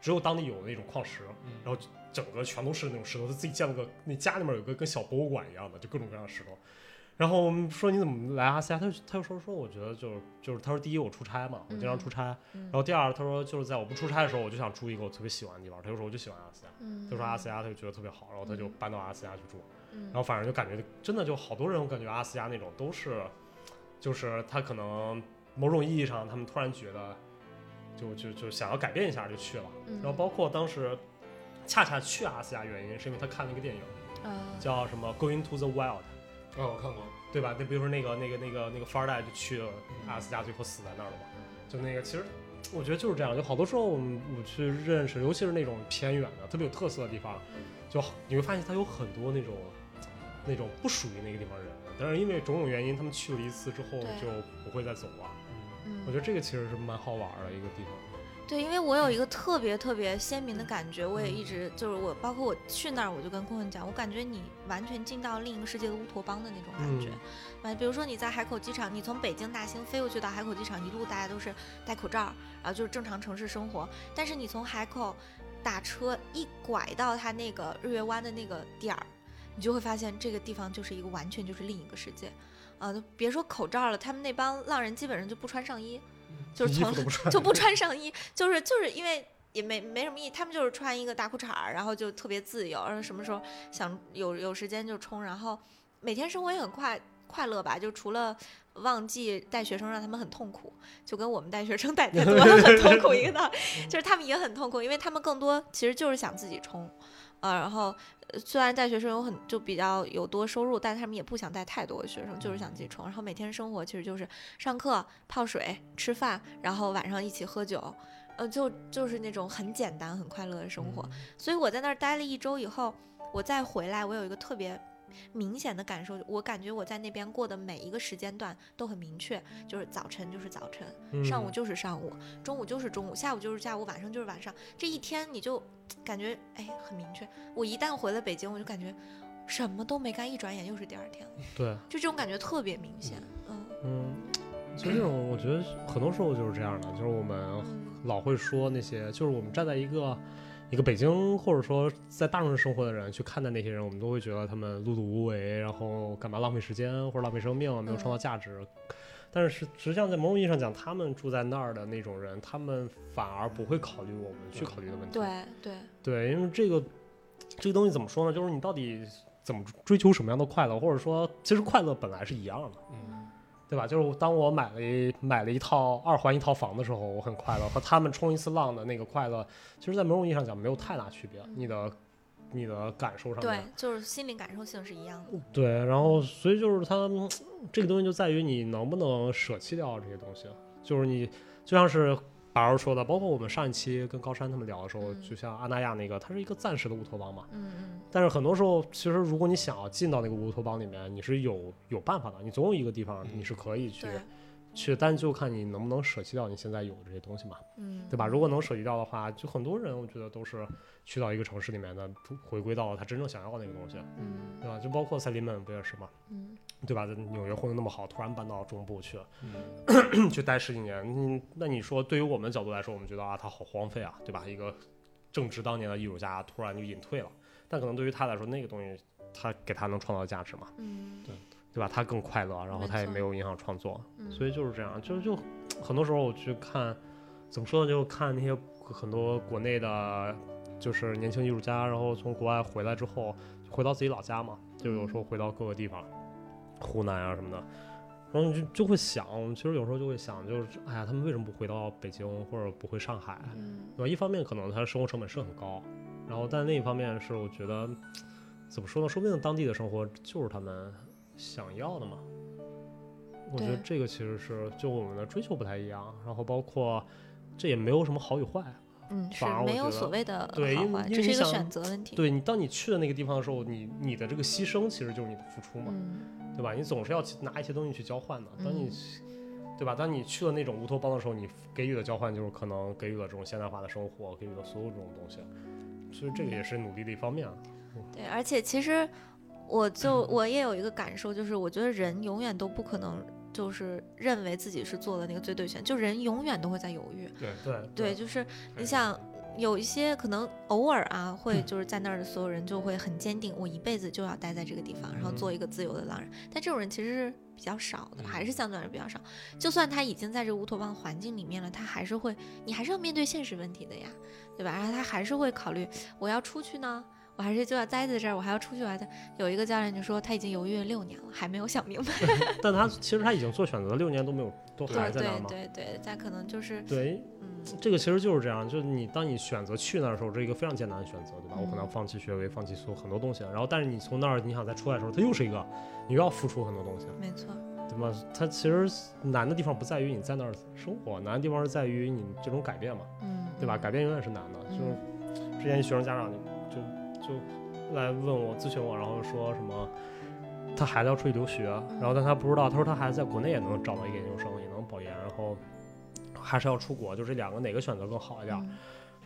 只有当地有的那种矿石，然后整个全都是那种石头，他自己建了个那家里面有个跟小博物馆一样的，就各种各样的石头。然后我们说你怎么来阿斯加？他就他就说说，我觉得就是就是他说第一我出差嘛，我经常出差。然后第二他说就是在我不出差的时候，我就想住一个我特别喜欢的地方。他就说我就喜欢阿斯亚，他说阿斯加他就觉得特别好，然后他就搬到阿斯加去住。然后反正就感觉真的就好多人，我感觉阿斯加那种都是，就是他可能某种意义上他们突然觉得，就就就想要改变一下就去了。然后包括当时恰恰去阿斯加原因是因为他看了一个电影，叫什么《Going to the Wild》。哦，我看过，对吧？那比如说那个那个那个那个富二代就去了阿拉斯加，最后死在那儿了嘛？就那个，其实我觉得就是这样。就好多时候我们我去认识，尤其是那种偏远的、特别有特色的地方，就你会发现它有很多那种那种不属于那个地方人，但是因为种种原因，他们去了一次之后就不会再走了。嗯，我觉得这个其实是蛮好玩的一个地方。对，因为我有一个特别特别鲜明的感觉，我也一直就是我，包括我去那儿，我就跟坤坤讲，我感觉你完全进到另一个世界的乌托邦的那种感觉。嗯，比如说你在海口机场，你从北京大兴飞过去到海口机场，一路大家都是戴口罩，然后就是正常城市生活。但是你从海口打车一拐到它那个日月湾的那个点儿，你就会发现这个地方就是一个完全就是另一个世界。啊，别说口罩了，他们那帮浪人基本上就不穿上衣。就是从 就不穿上衣，就是就是因为也没没什么意义，他们就是穿一个大裤衩儿，然后就特别自由，然后什么时候想有有时间就冲，然后每天生活也很快快乐吧，就除了旺季带学生让他们很痛苦，就跟我们带学生带太多了很痛苦一个道理，就是他们也很痛苦，因为他们更多其实就是想自己冲，呃，然后。虽然带学生有很就比较有多收入，但他们也不想带太多的学生，就是想自己冲。然后每天生活其实就是上课、泡水、吃饭，然后晚上一起喝酒，呃，就就是那种很简单、很快乐的生活。所以我在那儿待了一周以后，我再回来，我有一个特别。明显的感受，我感觉我在那边过的每一个时间段都很明确，就是早晨就是早晨，上午就是上午，中午就是中午，下午就是下午，晚上就是晚上。这一天你就感觉哎很明确。我一旦回了北京，我就感觉什么都没干，一转眼又是第二天了。对，就这种感觉特别明显。嗯嗯，其实这种我觉得很多时候就是这样的，就是我们老会说那些，就是我们站在一个。一个北京或者说在大城市生活的人去看待那些人，我们都会觉得他们碌碌无为，然后干嘛浪费时间或者浪费生命，没有创造价值。但是实实际上在某种意义上讲，他们住在那儿的那种人，他们反而不会考虑我们去考虑的问题。对对对，因为这个这个东西怎么说呢？就是你到底怎么追求什么样的快乐，或者说其实快乐本来是一样的。嗯。对吧？就是当我买了一买了一套二环一套房的时候，我很快乐。和他们冲一次浪的那个快乐，其实，在某种意义上讲，没有太大区别。你的你的感受上，对，就是心理感受性是一样的。对，然后所以就是它这个东西就在于你能不能舍弃掉这些东西。就是你就像是。白儿说的，包括我们上一期跟高山他们聊的时候，就像阿那亚那个，它是一个暂时的乌托邦嘛。嗯嗯。但是很多时候，其实如果你想要进到那个乌托邦里面，你是有有办法的。你总有一个地方你是可以去去，但就看你能不能舍弃掉你现在有的这些东西嘛。嗯。对吧？如果能舍弃掉的话，就很多人我觉得都是去到一个城市里面呢，回归到他真正想要的那个东西。嗯。对吧？就包括赛琳们不也是吗？嗯。对吧？在纽约混的那么好，突然搬到中部去，去待十几年。嗯，那你说，对于我们角度来说，我们觉得啊，他好荒废啊，对吧？一个正值当年的艺术家，突然就隐退了。但可能对于他来说，那个东西他给他能创造价值嘛？嗯，对，对吧？他更快乐，然后他也没有影响创作，所以就是这样。就就很多时候我去看，怎么说呢？就看那些很多国内的，就是年轻艺术家，然后从国外回来之后，回到自己老家嘛，就有时候回到各个地方。湖南啊什么的，然后就就会想，其实有时候就会想，就是哎呀，他们为什么不回到北京或者不回上海，对吧？一方面可能他的生活成本是很高，然后但另一方面是我觉得，怎么说呢？说不定当地的生活就是他们想要的嘛。我觉得这个其实是就我们的追求不太一样，然后包括这也没有什么好与坏。嗯，是没有所谓的对，因为这是一个选择问题。对你，当你去的那个地方的时候，你你的这个牺牲其实就是你的付出嘛，对吧？你总是要拿一些东西去交换的。当你，对吧？当你去了那种乌托邦的时候，你给予的交换就是可能给予了这种现代化的生活，给予了所有这种东西。所以这个也是努力的一方面。对，而且其实我就我也有一个感受，就是我觉得人永远都不可能就是认为自己是做了那个最对选，就人永远都会在犹豫。对对对，就是你想。有一些可能偶尔啊，会就是在那儿的所有人就会很坚定，我一辈子就要待在这个地方，然后做一个自由的狼人。但这种人其实是比较少的，还是相对来说比较少。就算他已经在这乌托邦环境里面了，他还是会，你还是要面对现实问题的呀，对吧？然后他还是会考虑，我要出去呢。我还是就要待在这儿，我还要出去玩的。有一个教练就说他已经犹豫了六年了，还没有想明白。但他其实他已经做选择，六年都没有都还在那儿吗？对对对，在可能就是对，嗯，这个其实就是这样，就是你当你选择去那儿的时候，这是一个非常艰难的选择，对吧？我可能放弃学位，放弃所有很多东西，然后但是你从那儿你想再出来的时候，它又是一个你又要付出很多东西，没错，对吧？它其实难的地方不在于你在那儿生活，难的地方是在于你这种改变嘛，嗯，对吧？改变永远是难的，就是之前学生家长就就。来问我咨询我，然后说什么他孩子要出去留学，然后但他不知道，他说他孩子在国内也能找到一个研究生，也能保研，然后还是要出国，就这两个哪个选择更好一点？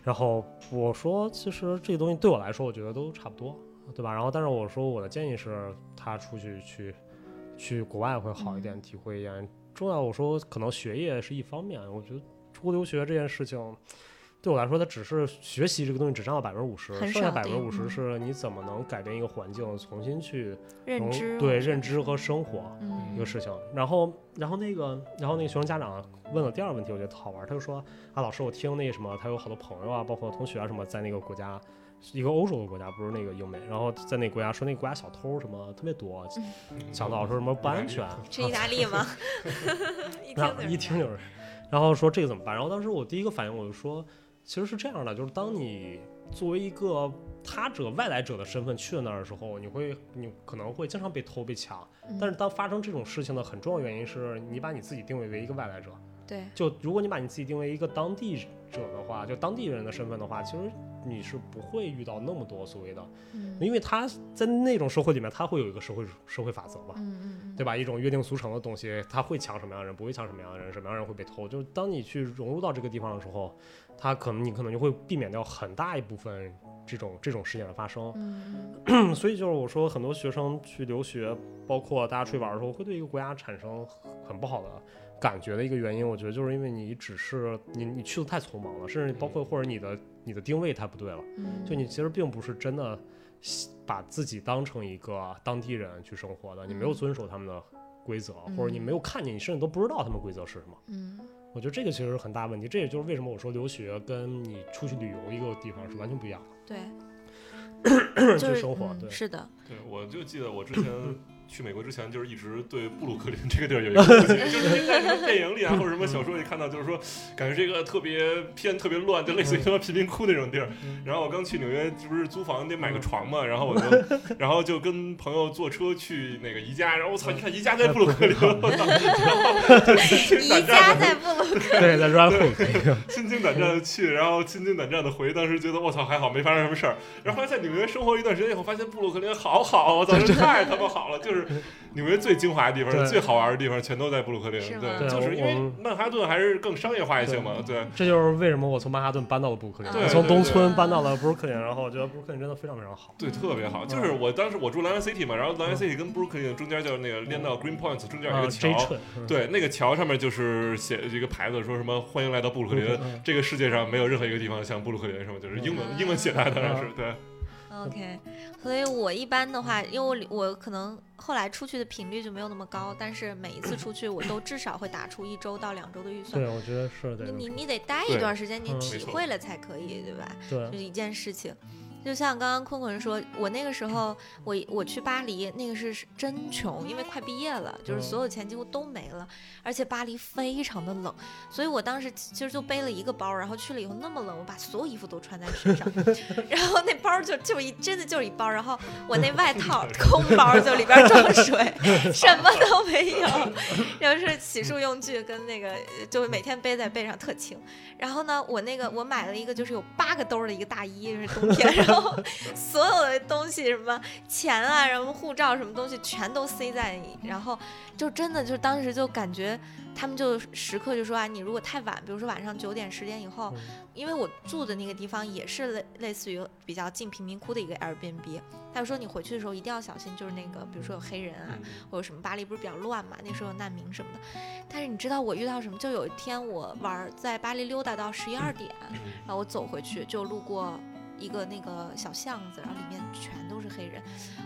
然后我说其实这个东西对我来说，我觉得都差不多，对吧？然后但是我说我的建议是他出去去去国外会好一点，体会一点。重要我说可能学业是一方面，我觉得出国留学这件事情。对我来说，它只是学习这个东西只占到百分之五十，剩下百分之五十是你怎么能改变一个环境，重新去认知对认知和生活一个事情。然后，然后那个，然后那个学生家长问了第二个问题，我觉得好玩。他就说啊，老师，我听那什么，他有好多朋友啊，包括同学啊什么，在那个国家，一个欧洲的国家，不是那个英美，然后在那个国家说那个国家小偷什么特别多，讲到说什么不安全，是意大利吗？一听就是，然后说这个怎么办？然后当时我第一个反应我就说。其实是这样的，就是当你作为一个他者、外来者的身份去了那儿的时候，你会，你可能会经常被偷、被抢。但是当发生这种事情的很重要原因是你把你自己定位为一个外来者。对。就如果你把你自己定位一个当地者的话，就当地人的身份的话，其实你是不会遇到那么多所谓的，因为他在那种社会里面，他会有一个社会社会法则嘛，对吧？一种约定俗成的东西，他会抢什么样的人，不会抢什么样的人，什么样的人会被偷。就是当你去融入到这个地方的时候。他可能你可能就会避免掉很大一部分这种这种事件的发生，所以就是我说很多学生去留学，包括大家出去玩的时候，会对一个国家产生很不好的感觉的一个原因，我觉得就是因为你只是你你去的太匆忙了，甚至包括或者你的你的定位太不对了，就你其实并不是真的把自己当成一个当地人去生活的，你没有遵守他们的规则，或者你没有看见，你甚至都不知道他们规则是什么。嗯。我觉得这个其实是很大问题，这也就是为什么我说留学跟你出去旅游一个地方是完全不一样的。对，就是生活，对，是的。对，我就记得我之前。去美国之前，就是一直对布鲁克林这个地儿有一个误解，就是在什么电影里啊，或者什么小说里看到，就是说感觉这个特别偏、特别乱，就类似于什么贫民窟那种地儿。然后我刚去纽约，这不是租房得买个床嘛，然后我就，然后就跟朋友坐车去那个宜家，然后我操，你看宜家在布鲁克林，宜家在布鲁克林，对，在 r a 心惊胆战的去，然后心惊胆战的回，当时觉得我操还好没发生什么事儿。然后后来在纽约生活一段时间以后，发现布鲁克林好好，我操，太他妈好了，就是。纽约最精华的地方、最好玩的地方，全都在布鲁克林。对，就是因为曼哈顿还是更商业化一些嘛。对，这就是为什么我从曼哈顿搬到了布鲁克林，从东村搬到了布鲁克林，然后我觉得布鲁克林真的非常非常好。对，特别好。就是我当时我住蓝湾 City 嘛，然后蓝湾 City 跟布鲁克林中间就是那个连到 Green Point 中间有一个桥，对，那个桥上面就是写一个牌子，说什么欢迎来到布鲁克林，这个世界上没有任何一个地方像布鲁克林，什么就是英文英文写的，当然是对。OK，所以我一般的话，因为我我可能后来出去的频率就没有那么高，但是每一次出去我都至少会打出一周到两周的预算。对，我觉得是的。你你得待一段时间，你体会了才可以，对吧？对，就是一件事情。就像刚刚坤坤说，我那个时候，我我去巴黎，那个是真穷，因为快毕业了，就是所有钱几乎都没了，而且巴黎非常的冷，所以我当时其实就背了一个包，然后去了以后那么冷，我把所有衣服都穿在身上，然后那包就就一真的就是一包，然后我那外套空包就里边装水，什么都没有，然后是洗漱用具跟那个就每天背在背上特轻，然后呢，我那个我买了一个就是有八个兜的一个大衣，是冬天，然后。后 所有的东西什么钱啊，什么护照什么东西全都塞在你，然后就真的就当时就感觉。他们就时刻就说啊，你如果太晚，比如说晚上九点十点以后，因为我住的那个地方也是类类似于比较近贫民窟的一个 Airbnb，他就说你回去的时候一定要小心，就是那个比如说有黑人啊，或者什么巴黎不是比较乱嘛，那时候有难民什么的。但是你知道我遇到什么？就有一天我玩在巴黎溜达到十一二点，然后我走回去就路过。一个那个小巷子，然后里面全都是黑人，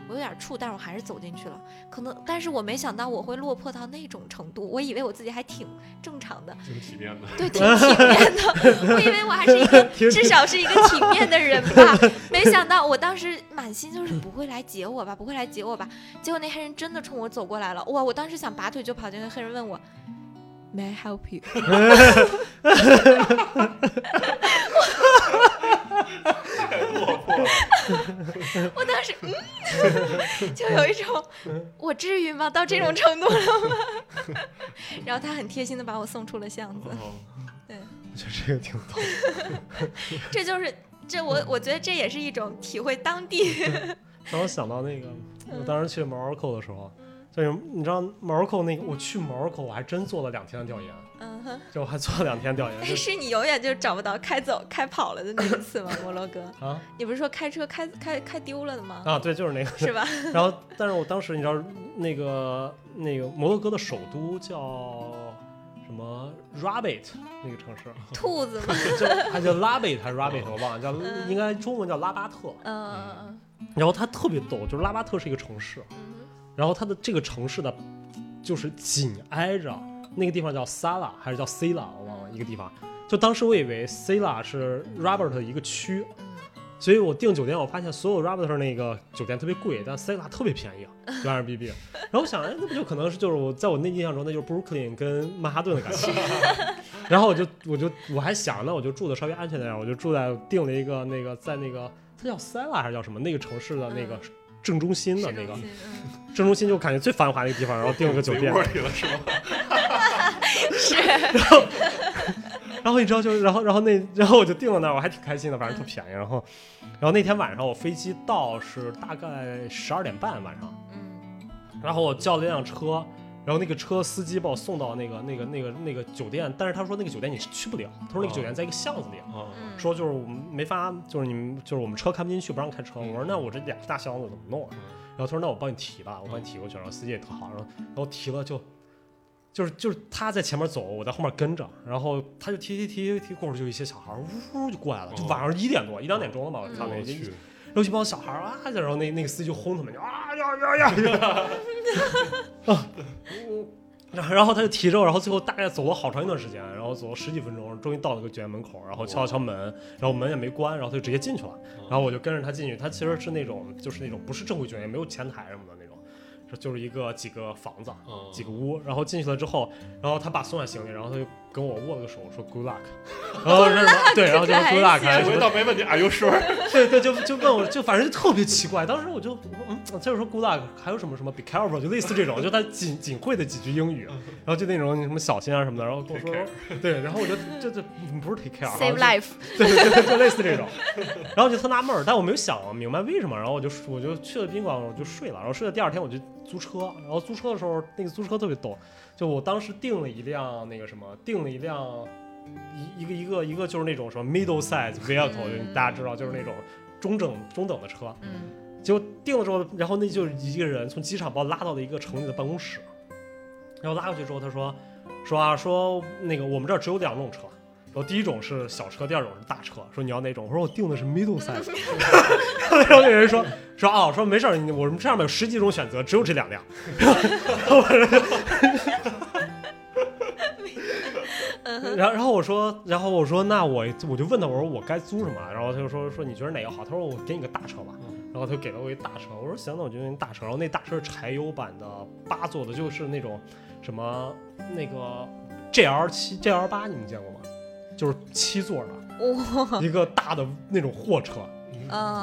我有点怵，但是我还是走进去了。可能，但是我没想到我会落魄到那种程度。我以为我自己还挺正常的，挺体面的，对，挺体面的。我以为我还是一个至少是一个体面的人吧。没想到，我当时满心就是不会来接我吧，不会来接我吧。结果那黑人真的冲我走过来了，哇！我当时想拔腿就跑进去，黑人问我，May I help you？我当时，嗯，就有一种，我至于吗？到这种程度了吗？然后他很贴心的把我送出了巷子。对，我觉得这个挺逗。这就是这我我觉得这也是一种体会当地。让我想到那个，我当时去毛尔口的时候。就是你知道 Morocco 那个，我去 Morocco，我还真做了两天的调研。嗯哼，就我还做了两天调研。但是你永远就找不到开走、开跑了的那一次吗？摩洛哥啊？你不是说开车开开开丢了的吗？啊，对，就是那个。是吧？然后，但是我当时你知道那个那个摩洛哥的首都叫什么？Rabbit 那个城市。兔子吗？就它叫 Rabat 还是 Rabbit 我忘了，叫应该中文叫拉巴特。嗯嗯嗯。然后它特别逗，就是拉巴特是一个城市。然后它的这个城市呢，就是紧挨着那个地方叫 Sala 还是叫 Sila，我忘了一个地方。就当时我以为 Sila 是 Robert 的一个区，所以我订酒店，我发现所有 Robert 那个酒店特别贵，但 Sila 特别便宜，两人 B B。然后我想，哎，那不就可能是就是我在我那印象中，那就是 Brooklyn 跟曼哈顿的感觉。然后我就我就我还想，那我就住的稍微安全点，我就住在订了一个那个在那个它叫 Sila 还是叫什么那个城市的那个。正中心的那个，正中心就感觉最繁华的一个地方，然后订了个酒店。是吗？是。然后，然后你知道就，然后，然后那，然后我就订了那儿，我还挺开心的，反正特便宜。然后，然后那天晚上我飞机到是大概十二点半晚上。嗯。然后我叫了一辆车。然后那个车司机把我送到那个那个那个那个酒店，但是他说那个酒店你是去不了，他说那个酒店在一个巷子里，说就是我们没法，就是你们就是我们车开不进去，不让开车。我说那我这俩大箱子怎么弄？然后他说那我帮你提吧，我帮你提过去。然后司机也特好，然后然后提了就就是就是他在前面走，我在后面跟着，然后他就提提提提，过会儿就一些小孩呜就过来了，就晚上一点多一两点钟了吧，我看那些。然后一帮小孩啊，然后那那个司机就轰他们，啊呀呀呀！啊，然后他就提着，然后最后大概走了好长一段时间，然后走了十几分钟，终于到了个酒店门口，然后敲了敲门，然后门也没关，然后他就直接进去了，然后我就跟着他进去，他其实是那种就是那种不是正规酒店，没有前台什么的那种。就是一个几个房子，几个屋，然后进去了之后，然后他爸送完行李，然后他就跟我握了个手，说 Good luck，然后是什么？对，然后就说 Good luck，我倒没问题，Are you sure？对对，就就问我就反正就特别奇怪，当时我就嗯，他就说 Good luck，还有什么什么 Be careful，就类似这种，就他仅仅会的几句英语，然后就那种什么小心啊什么的，然后跟我说对，然后我就这这不是 take care，save life，对对对，就类似这种，然后就特纳闷儿，但我没有想明白为什么，然后我就我就去了宾馆，我就睡了，然后睡了第二天我就。租车，然后租车的时候，那个租车特别逗，就我当时订了一辆那个什么，订了一辆一一个一个一个就是那种什么 middle size vehicle，就大家知道就是那种中等中等的车。嗯。结果订了之后，然后那就是一个人从机场把我拉到了一个城里的办公室，然后拉过去之后，他说说啊说那个我们这儿只有两种车。然后第一种是小车，第二种是大车。说你要哪种？我说我订的是 middle size。然后那人说说哦，说没事儿，我们这上面有十几种选择，只有这两辆。然后然后我说，然后我说那我我就问他，我说我该租什么？然后他就说说你觉得哪个好？他说我给你个大车吧。然后他就给了我一大车。我说行，那我就用大车。然后那大车是柴油版的八座的，就是那种什么那个 GL 七 GL 八，你们见过吗？就是七座的，一个大的那种货车，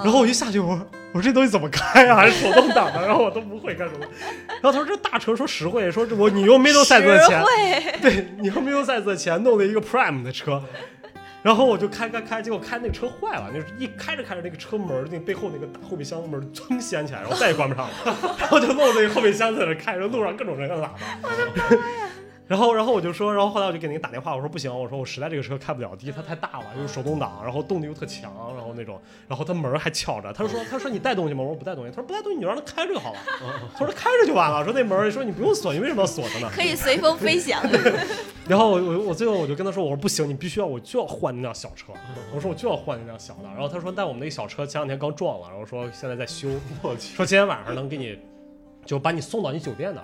然后我一下去，我说我说这东西怎么开啊？还是手动挡的？然后我都不会干什么。然后他说这大车说实惠，说我你用 middle size 的钱，对你用 middle size 的钱弄了一个 prime 的车。然后我就开开开，结果开那个车坏了，就是一开着开着那个车门，那背后那个大后备箱门噌掀起来，然后再也关不上了，然后就露那个后备箱在那开着，路上各种人按喇叭。我的妈呀！然后，然后我就说，然后后来我就给那个打电话，我说不行，我说我实在这个车开不了，第一它太大了，又是手动挡，然后动力又特强，然后那种，然后它门还翘着。他说，他说你带东西吗？我说不带东西。他说不带东西，你就让它开着就好了。他说开着就完了。说那门，说你不用锁，你为什么要锁它呢？可以随风飞翔。然后我我我最后我就跟他说，我说不行，你必须要，我就要换那辆小车。我说我就要换那辆小的。然后他说，但我们那个小车前两天刚撞了，然后说现在在修。我去，说今天晚上能给你，就把你送到你酒店的。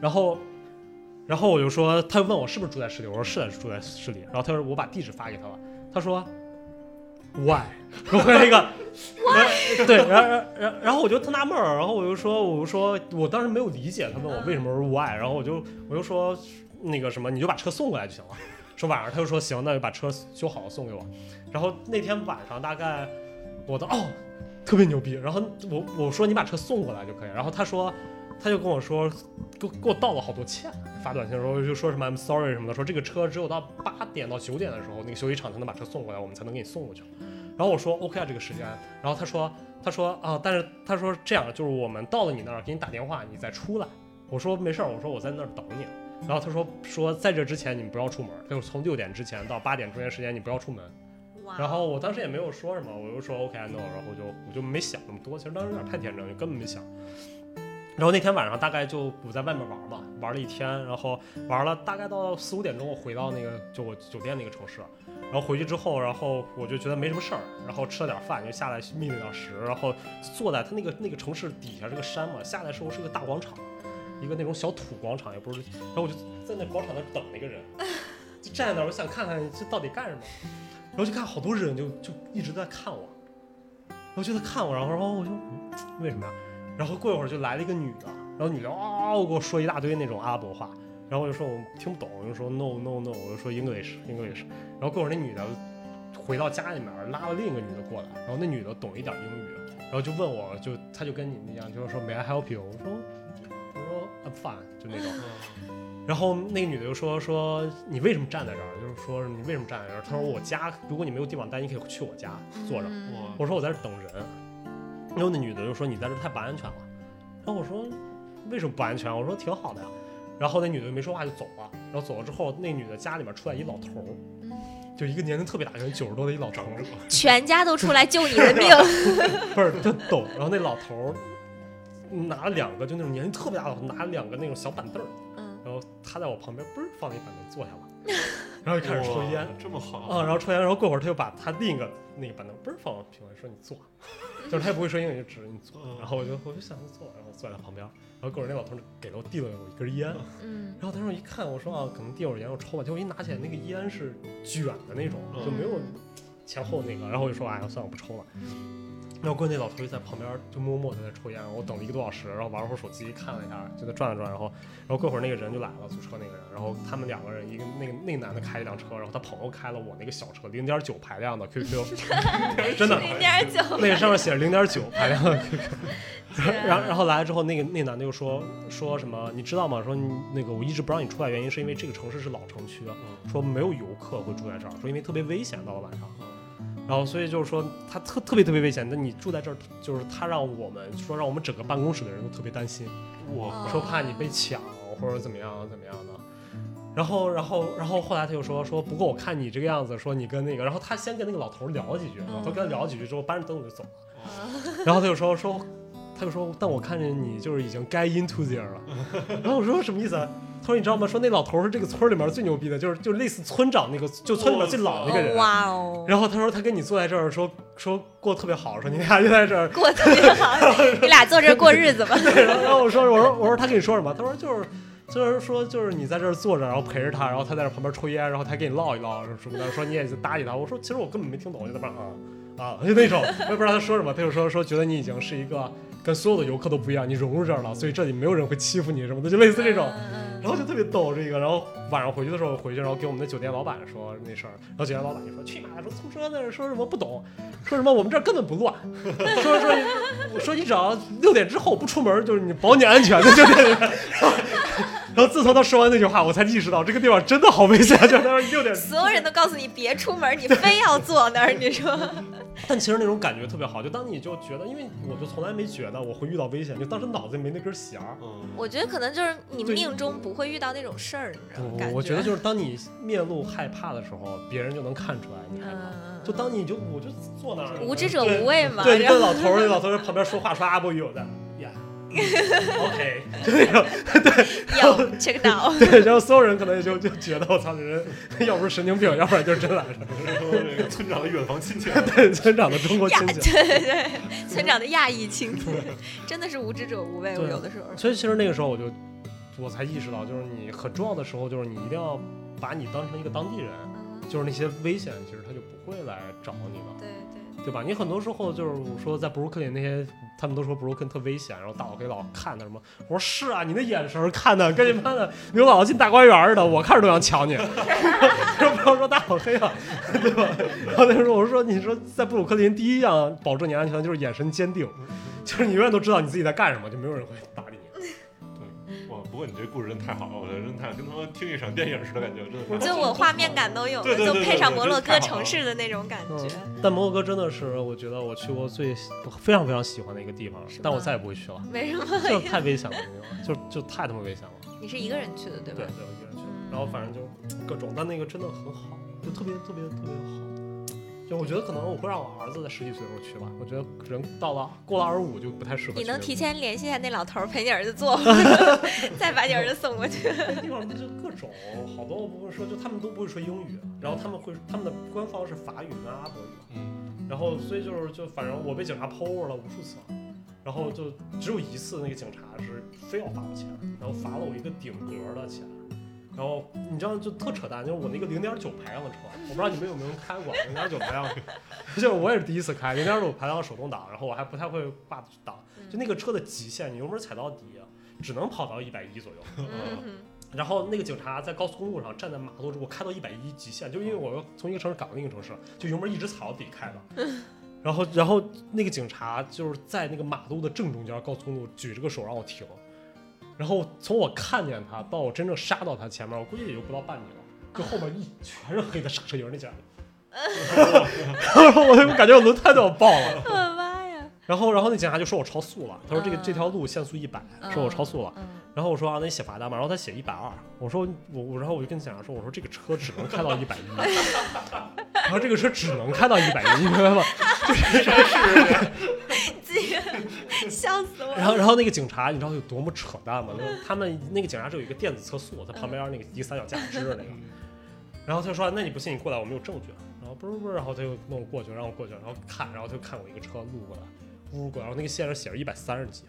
然后。然后我就说，他就问我是不是住在市里，我说是在住在市里。然后他说我把地址发给他了，他说，why？我回了一个，why？对，然后然然后我就特纳闷儿，然后我就说，我就说我当时没有理解他问我为什么是 why，然后我就我就说那个什么，你就把车送过来就行了。说晚上他就说行，那就把车修好了送给我。然后那天晚上大概我的哦特别牛逼，然后我我说你把车送过来就可以，然后他说。他就跟我说，给给我道了好多歉，发短信的时候就说什么 I'm sorry 什么的，说这个车只有到八点到九点的时候，那个修理厂才能把车送过来，我们才能给你送过去。然后我说 OK 啊，这个时间。然后他说，他说啊，但是他说这样，就是我们到了你那儿给你打电话，你再出来。我说没事儿，我说我在那儿等你。然后他说说在这之前你们不要出门，就是从六点之前到八点中间时间你不要出门。然后我当时也没有说什么，我就说 OK no，然后就我就没想那么多，其实当时有点太天真，就根本没想。然后那天晚上大概就我在外面玩嘛，玩了一天，然后玩了大概到四五点钟，我回到那个就我酒店那个城市，然后回去之后，然后我就觉得没什么事儿，然后吃了点饭就下来觅了点食，然后坐在他那个那个城市底下是个山嘛，下来时候是个大广场，一个那种小土广场也不是，然后我就在那广场那等那个人，就站在那儿，我想看看这到底干什么，然后就看好多人就就一直在看我，然后就在看我，然后然后我就为什么呀？然后过一会儿就来了一个女的，然后女的啊给我说一大堆那种阿拉伯话，然后我就说我听不懂，我就说 no no no，我就说 English English，然后过会儿那女的回到家里面拉了另一个女的过来，然后那女的懂一点英语，然后就问我就她就跟你们一样，就是说 May I help you？我说我说 I'm fine，就那种，然后那个女的就说说你为什么站在这儿？就是说你为什么站在这儿？她说我家如果你没有地方待，你可以去我家坐着。我说我在这等人。然后那女的就说：“你在这太不安全了。”然后我说：“为什么不安全？”我说：“挺好的呀。”然后那女的没说话就走了。然后走了之后，那女的家里面出来一老头儿，就一个年龄特别大，可能九十多的一老头儿，全家都出来救你的命。不是，他懂。然后那老头儿拿了两个，就那种年龄特别大的，拿了两个那种小板凳儿。嗯。然后他在我旁边，嘣儿放了一板凳坐下了。然后就开始抽烟，这么好。啊！然后抽烟，然后过会儿他又把他另一个那个板凳嘣儿放平了，说：“你坐。”就是他也不会说英语，就指着你坐，然后我就我就想着坐，然后坐在他旁边，然后过会儿那老头给了我递了我一根烟，嗯，然后当时我一看我说啊，可能递我烟我抽吧，结果一拿起来那个烟是卷的那种，就没有前后那个，然后我就说哎呀算了我不抽了。然后过那老头就在旁边就默默在那抽烟，我等了一个多小时，然后玩了会儿手机，看了一下，就在转了转，然后然后过会儿那个人就来了，租车那个人，然后他们两个人，一个那个那个男的开一辆车，然后他朋友开了我那个小车，零点九排量的 QQ，真的零点九，那个上面写着零点九排量的 QQ，然后然后来了之后，那个那男的又说说什么，你知道吗？说那个我一直不让你出来，原因是因为这个城市是老城区，说没有游客会住在这儿，说因为特别危险，到了晚上。然后，所以就是说，他特特别特别危险。那你住在这儿，就是他让我们说，让我们整个办公室的人都特别担心。我说怕你被抢或者怎么样怎么样的。然后，然后，然后后来他就说说，不过我看你这个样子，说你跟那个，然后他先跟那个老头聊了几句，老头跟他聊了几句之后，搬着凳子就走了。然后他就说说，他就说，但我看见你就是已经 get into there 了。然后我说什么意思？他说：“你知道吗？说那老头是这个村里面最牛逼的，就是就类似村长那个，就村里面最老那个人。哇哦！然后他说他跟你坐在这儿，说说过特别好，说你俩就在这儿过特别好，你俩坐这儿过日子吧。然后我说我说我说他跟你说什么？他说就是就是说就是你在这儿坐着，然后陪着他，然后他在这旁边抽烟，然后他跟你唠一唠什么的，说你也就搭理他。我说其实我根本没听懂，就在那啊啊 就那种，我也不知道他说什么。他就说说觉得你已经是一个。”跟所有的游客都不一样，你融入这儿了，所以这里没有人会欺负你什么的，就类似这种，然后就特别逗这个。然后晚上回去的时候回去，然后给我们的酒店老板说那事儿，然后酒店老板就说去嘛，说宿舍那说什么不懂，说什么我们这儿根本不乱，说说说你只要六点之后不出门，就是你保你安全的酒店里面。然然后自从他说完那句话，我才意识到这个地方真的好危险，就那六点。所有人都告诉你别出门，你非要坐那儿，你说。但其实那种感觉特别好，就当你就觉得，因为我就从来没觉得我会遇到危险，就当时脑子里没那根弦儿。嗯，我觉得可能就是你命中不会遇到那种事儿，你知道吗？我觉得就是当你面露害怕的时候，别人就能看出来你害怕。就当你就我就坐那儿，无知者无畏嘛。对，跟老头儿，那老头儿在旁边说话说阿波语的。OK，就那种对，要 check out。对，然后所有人可能也就就觉得我操，这人要不是神经病，要不然就是真来着。这个村长的远房亲戚，对，村长的中国亲戚，对对对，村长的亚裔亲戚，真的是无知者无畏。我有的时候，所以其实那个时候我就我才意识到，就是你很重要的时候，就是你一定要把你当成一个当地人，就是那些危险，其实他就不会来找你了。对对，吧？你很多时候就是我说在布鲁克林那些。他们都说布鲁克特危险，然后大老黑老看他什么。我说是啊，你那眼神看的跟你妈的牛姥姥进大观园似的，我看着都想抢你。他说不要说大老黑了，对吧？然后那时候我说，你说在布鲁克林第一样保证你安全就是眼神坚定，就是你永远都知道你自己在干什么，就没有人会。过你这故事真太好了，我觉得真太跟他们听一场电影似的感觉，真的。就我画面感都有了，就配上摩洛哥城市的那种感觉。但摩洛哥真的是我觉得我去过最非常非常喜欢的一个地方，但我再也不会去了。为什么？就太危险了，就就太他妈危险了。你是一个人去的对吧？对，对，我一个人去的。然后反正就各种，但那个真的很好，就特别特别特别好。就我觉得可能我会让我儿子在十几岁的时候去吧。我觉得人到了过了二十五就不太适合。你能提前联系一下那老头陪你儿子坐，再把你儿子送过去。那地方就各种好多，我不会说，就他们都不会说英语，然后他们会他们的官方是法语跟阿拉伯语。嗯。然后所以就是就反正我被警察 pull over 了无数次，然后就只有一次那个警察是非要罚我钱，然后罚了我一个顶格的钱。然后你知道就特扯淡，就是我那个零点九排量的车，我不知道你们有没有开过零点九排量，就我也是第一次开零点九排量手动挡，然后我还不太会挂档，就那个车的极限，你油门踩到底只能跑到一百一左右。然后那个警察在高速公路上站在马路，我开到一百一极限，就因为我要从一个城市赶到另一个城市，就油门一直踩到底开的。然后然后那个警察就是在那个马路的正中间高速公路举着个手让我停。然后从我看见他到我真正杀到他前面，我估计也就不到半米了，就后面一全是黑的刹车油那家 然后我就感觉我轮胎都要爆了。然后然后那警察就说我超速了，他说这个这条路限速一百，说我超速了。然后我说啊，那你写罚单吧。然后他写一百二，我说我我然后我就跟警察说，我说这个车只能开到一百一。然后这个车只能开到一百一，你明白吗？就是是。笑死我！然后，然后那个警察，你知道有多么扯淡吗？他们那个警察是有一个电子测速，在旁边那个一个三角架支着那个。然后他说：“那你不信，你过来，我们有证据。”然后不是不是，然后他就弄我过去，让我过去，然后看，然后他就看我一个车路过来，呜过来，然后那个线上写着一百三十几。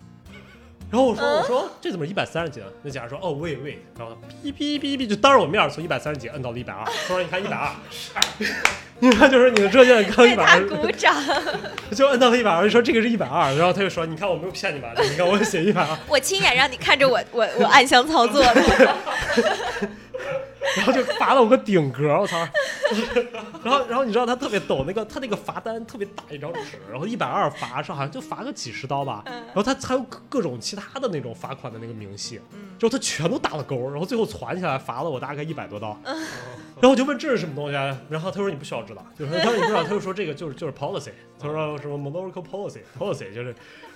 然后我说：“我说这怎么一百三十几？”那警察说：“哦，喂喂。”然后哔哔哔哔，就当着我面从一百三十几摁到了一百二，他说：“你看一百二。”你看，就是你的车现 在刚一百二，鼓掌，就摁到了一百二，就说这个是一百二，然后他就说：“你看我没有骗你吧？你看我写一百二，我亲眼让你看着我，我我暗箱操作的。”然后就罚了我个顶格，我操！然后然后你知道他特别逗，那个他那个罚单特别大一张纸，然后一百二罚是好像就罚个几十刀吧，然后他还有各种其他的那种罚款的那个明细，之后他全都打了勾，然后最后攒起来罚了我大概一百多刀。然后我就问这是什么东西，啊然后他说你不需要知道，就是他说你不知道，他就说这个就是就是 policy，他说什么 monarchical policy，policy 就是，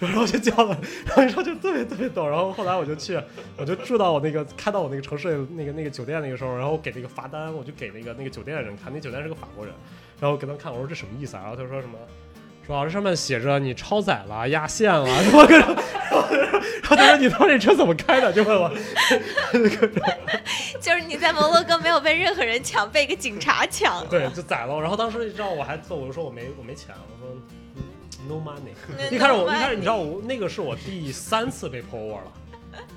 然后就叫了，然后说就特别特别逗，然后后来我就去，我就住到我那个开到我那个城市那个那个酒店那个时候，然后给那个罚单，我就给那个那个酒店的人看，那酒店是个法国人，然后给他们看，我说这什么意思啊？然后他说什么？说这上面写着你超载了、压线了什么各种，然后他说你当时这车怎么开的？就问我，就是你在摩洛哥没有被任何人抢，被一个警察抢。对，就宰了。然后当时你知道我还我就说我没我没钱，我说 no money。一开始我一开始你知道我那个是我第三次被 pull over 了，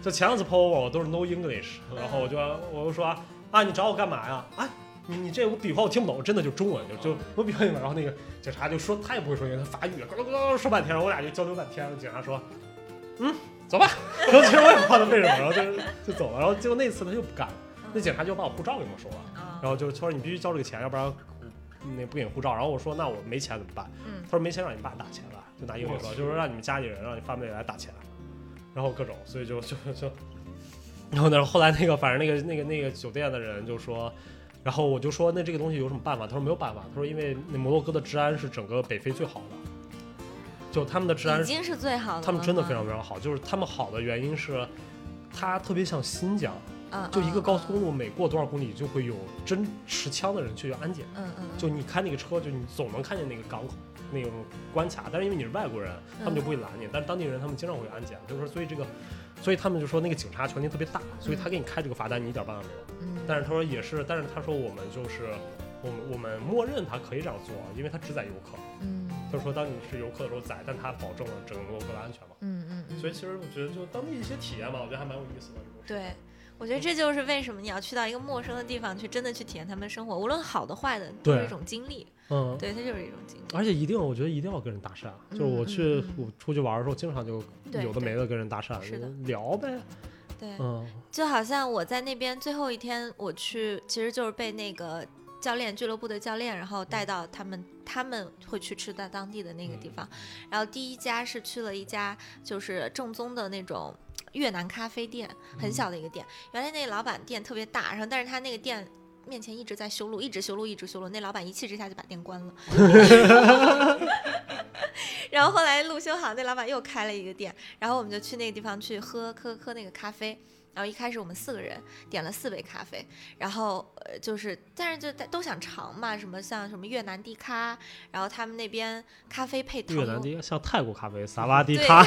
就前两次 pull over 我都是 no English，然后我就我就说啊你找我干嘛呀？啊。你你这我比划我听不懂，真的就中文就就我比划你们，然后那个警察就说他也不会说英语，他法语，咯咯咯说半天，我俩就交流半天。警察说，嗯，走吧。然后其实我也不知道他为什么，然后就就走了。然后结果那次他又不干了，那警察就把我护照给没收了。然后就他说你必须交这个钱，要不然那不给你护照。然后我说那我没钱怎么办？他说没钱让你爸打钱吧，就拿英语说，就是说让你们家里人让你发妹来打钱。然后各种，所以就就就。然后呢，后来那个反正那个那个那个酒店的人就说，然后我就说那这个东西有什么办法？他说没有办法，他说因为那摩洛哥的治安是整个北非最好的，就他们的治安已经是最好的，他们真的非常非常好，就是他们好的原因是，它特别像新疆，就一个高速公路，每过多少公里就会有真持枪的人去安检。嗯嗯。就你开那个车，就你总能看见那个港口那种关卡，但是因为你是外国人，他们就不会拦你。但是当地人他们经常会安检，就是说，所以这个，所以他们就说那个警察权力特别大，所以他给你开这个罚单，你一点办法没有。嗯。但是他说也是，但是他说我们就是我们我们默认他可以这样做，因为他只宰游客。嗯。就是说，当你是游客的时候宰，但他保证了整个游客的安全嘛。嗯嗯嗯。所以其实我觉得，就当地一些体验吧，我觉得还蛮有意思的。对。我觉得这就是为什么你要去到一个陌生的地方去，真的去体验他们的生活，无论好的坏的，都是一种经历。嗯，对，它就是一种经历。而且一定，我觉得一定要跟人搭讪。就是我去我出去玩的时候，经常就有的没的跟人搭讪，聊呗。对，嗯，就好像我在那边最后一天我去，其实就是被那个教练俱乐部的教练，然后带到他们他们会去吃在当地的那个地方。然后第一家是去了一家就是正宗的那种。越南咖啡店很小的一个店，原来那老板店特别大，然后但是他那个店面前一直在修路，一直修路，一直修路。那老板一气之下就把店关了。然后后来路修好，那老板又开了一个店，然后我们就去那个地方去喝喝喝那个咖啡。然后一开始我们四个人点了四杯咖啡，然后呃就是，但是就都想尝嘛，什么像什么越南低咖，然后他们那边咖啡配糖。越南低像泰国咖啡，萨瓦迪咖。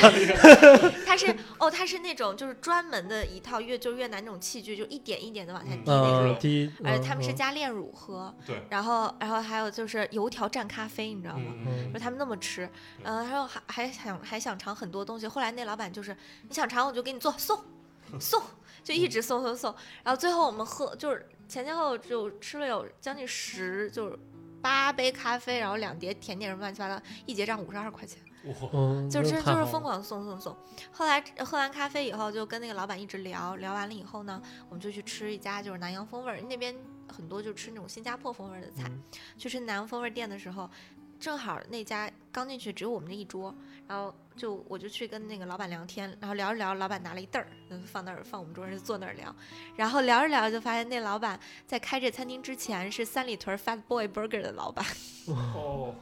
它是哦，它是那种就是专门的一套越就越南那种器具，就一点一点的往下滴那种。滴。而且他们是加炼乳喝。对。然后然后还有就是油条蘸咖啡，你知道吗？就他们那么吃，嗯，然后还还想还想尝很多东西。后来那老板就是你想尝我就给你做送。送就一直送送送，然后最后我们喝就是前前后后就吃了有将近十就是八杯咖啡，然后两碟甜点什么乱七八糟，一结账五十二块钱，就是就是疯狂送送送。后来喝完咖啡以后，就跟那个老板一直聊聊完了以后呢，我们就去吃一家就是南洋风味儿，那边很多就吃那种新加坡风味的菜。去吃南洋风味店的时候。正好那家刚进去只有我们这一桌，然后就我就去跟那个老板聊天，然后聊着聊，老板拿了一凳儿，放那儿放我们桌上就坐那儿聊，然后聊着聊着就发现那老板在开这餐厅之前是三里屯 Fat Boy Burger 的老板。哦，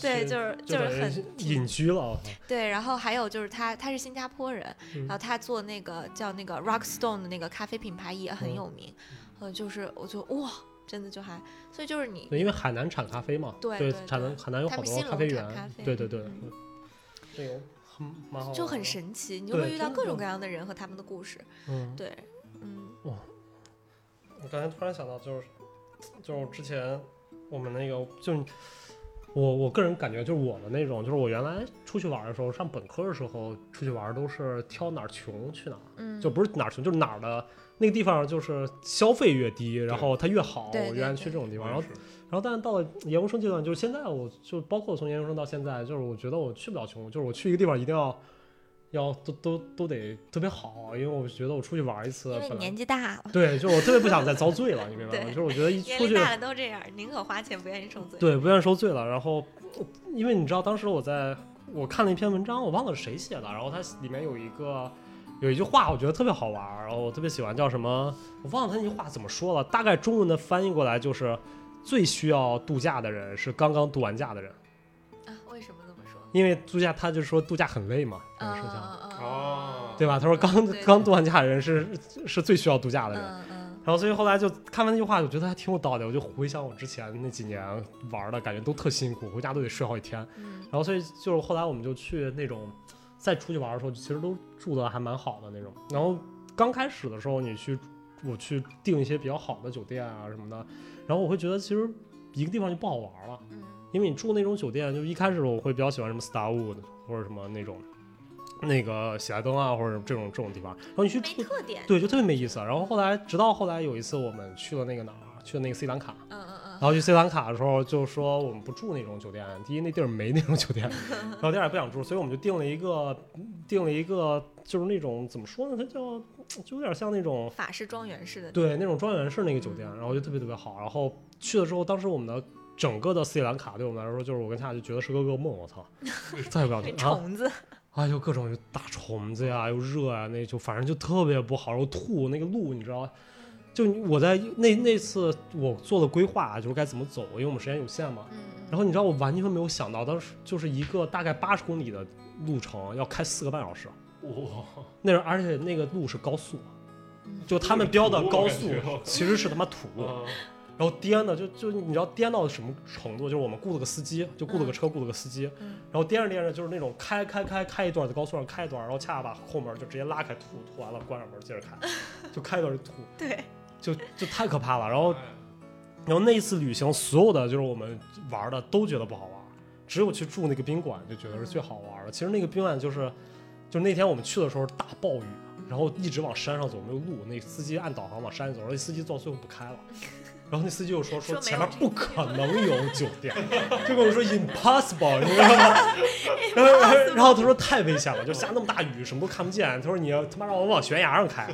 对，就是就是很隐居了。对，然后还有就是他他是新加坡人，然后他做那个叫那个 Rock Stone 的那个咖啡品牌也很有名，呃，就是我就哇。真的就还，所以就是你，对，因为海南产咖啡嘛，对，产南海南有好多咖啡园，对对对，这个很蛮好，就很神奇，你就会遇到各种各样的人和他们的故事，嗯，对，嗯，哇，我刚才突然想到，就是就是之前我们那个，就我我个人感觉，就是我们那种，就是我原来出去玩的时候，上本科的时候出去玩都是挑哪儿穷去哪儿，嗯，就不是哪儿穷，就是哪儿的。那个地方就是消费越低，然后它越好。我原来去这种地方，然后，然后，但是到了研究生阶段，就是现在，我就包括从研究生到现在，就是我觉得我去不了穷，就是我去一个地方一定要，要都都都得特别好，因为我觉得我出去玩一次，因为年纪大了，对，就我特别不想再遭罪了，你明白吗？就是我觉得一出去大了都这样，宁可花钱不愿意受罪。对，不愿意受罪了。然后，因为你知道，当时我在我看了一篇文章，我忘了是谁写的，然后它里面有一个。有一句话我觉得特别好玩，然后我特别喜欢，叫什么？我忘了他那句话怎么说了。大概中文的翻译过来就是：最需要度假的人是刚刚度完假的人。啊？为什么这么说？因为度假，他就说度假很累嘛，这个事情。哦。对吧？他说刚刚度完假的人是是最需要度假的人。嗯嗯。然后所以后来就看完那句话，我觉得还挺有道理。我就回想我之前那几年玩的感觉都特辛苦，回家都得睡好几天。嗯。然后所以就是后来我们就去那种。再出去玩的时候，其实都住的还蛮好的那种。然后刚开始的时候，你去我去订一些比较好的酒店啊什么的，然后我会觉得其实一个地方就不好玩了，嗯，因为你住那种酒店，就一开始我会比较喜欢什么 Starwood 或者什么那种那个喜来登啊或者这种这种地方，然后你去住，对，就特别没意思。然后后来直到后来有一次我们去了那个哪儿，去了那个斯里兰卡，嗯嗯。然后去斯里兰卡的时候，就说我们不住那种酒店，第一那地儿没那种酒店，然后第二也不想住，所以我们就订了一个，订了一个就是那种怎么说呢，它叫就有点像那种法式庄园式的，对，那种庄园式那个酒店，然后就特别特别好。然后去了之后，当时我们的整个的斯里兰卡对我们来说，就是我跟夏就觉得是个噩梦，我操，再也不想去。虫子。哎呦各种大虫子呀，又热呀，那就反正就特别不好，然后吐那个路，你知道。就我在那那次我做的规划就是该怎么走，因为我们时间有限嘛。然后你知道我完全没有想到，当时就是一个大概八十公里的路程要开四个半小时。哇！那而且那个路是高速，就他们标的高速其实是他妈土路，然后颠的就就你知道颠到什么程度？就是我们雇了个司机，就雇了个车，雇了个司机，然后颠着颠着就是那种开开开开一段在高速上开一段，然后恰恰把后门就直接拉开吐吐完了关上门接着开，就开一段就吐。对。就就太可怕了，然后，然后那一次旅行，所有的就是我们玩的都觉得不好玩，只有去住那个宾馆就觉得是最好玩的。其实那个宾馆就是，就那天我们去的时候大暴雨，然后一直往山上走没有路，那司机按导航往山走，然后那司机到最后不开了，然后那司机又说说前面不可能 有酒店，就跟我说 impossible，你知道吗？然后然后他说太危险了，就下那么大雨什么都看不见，他说你他妈让我往悬崖上开。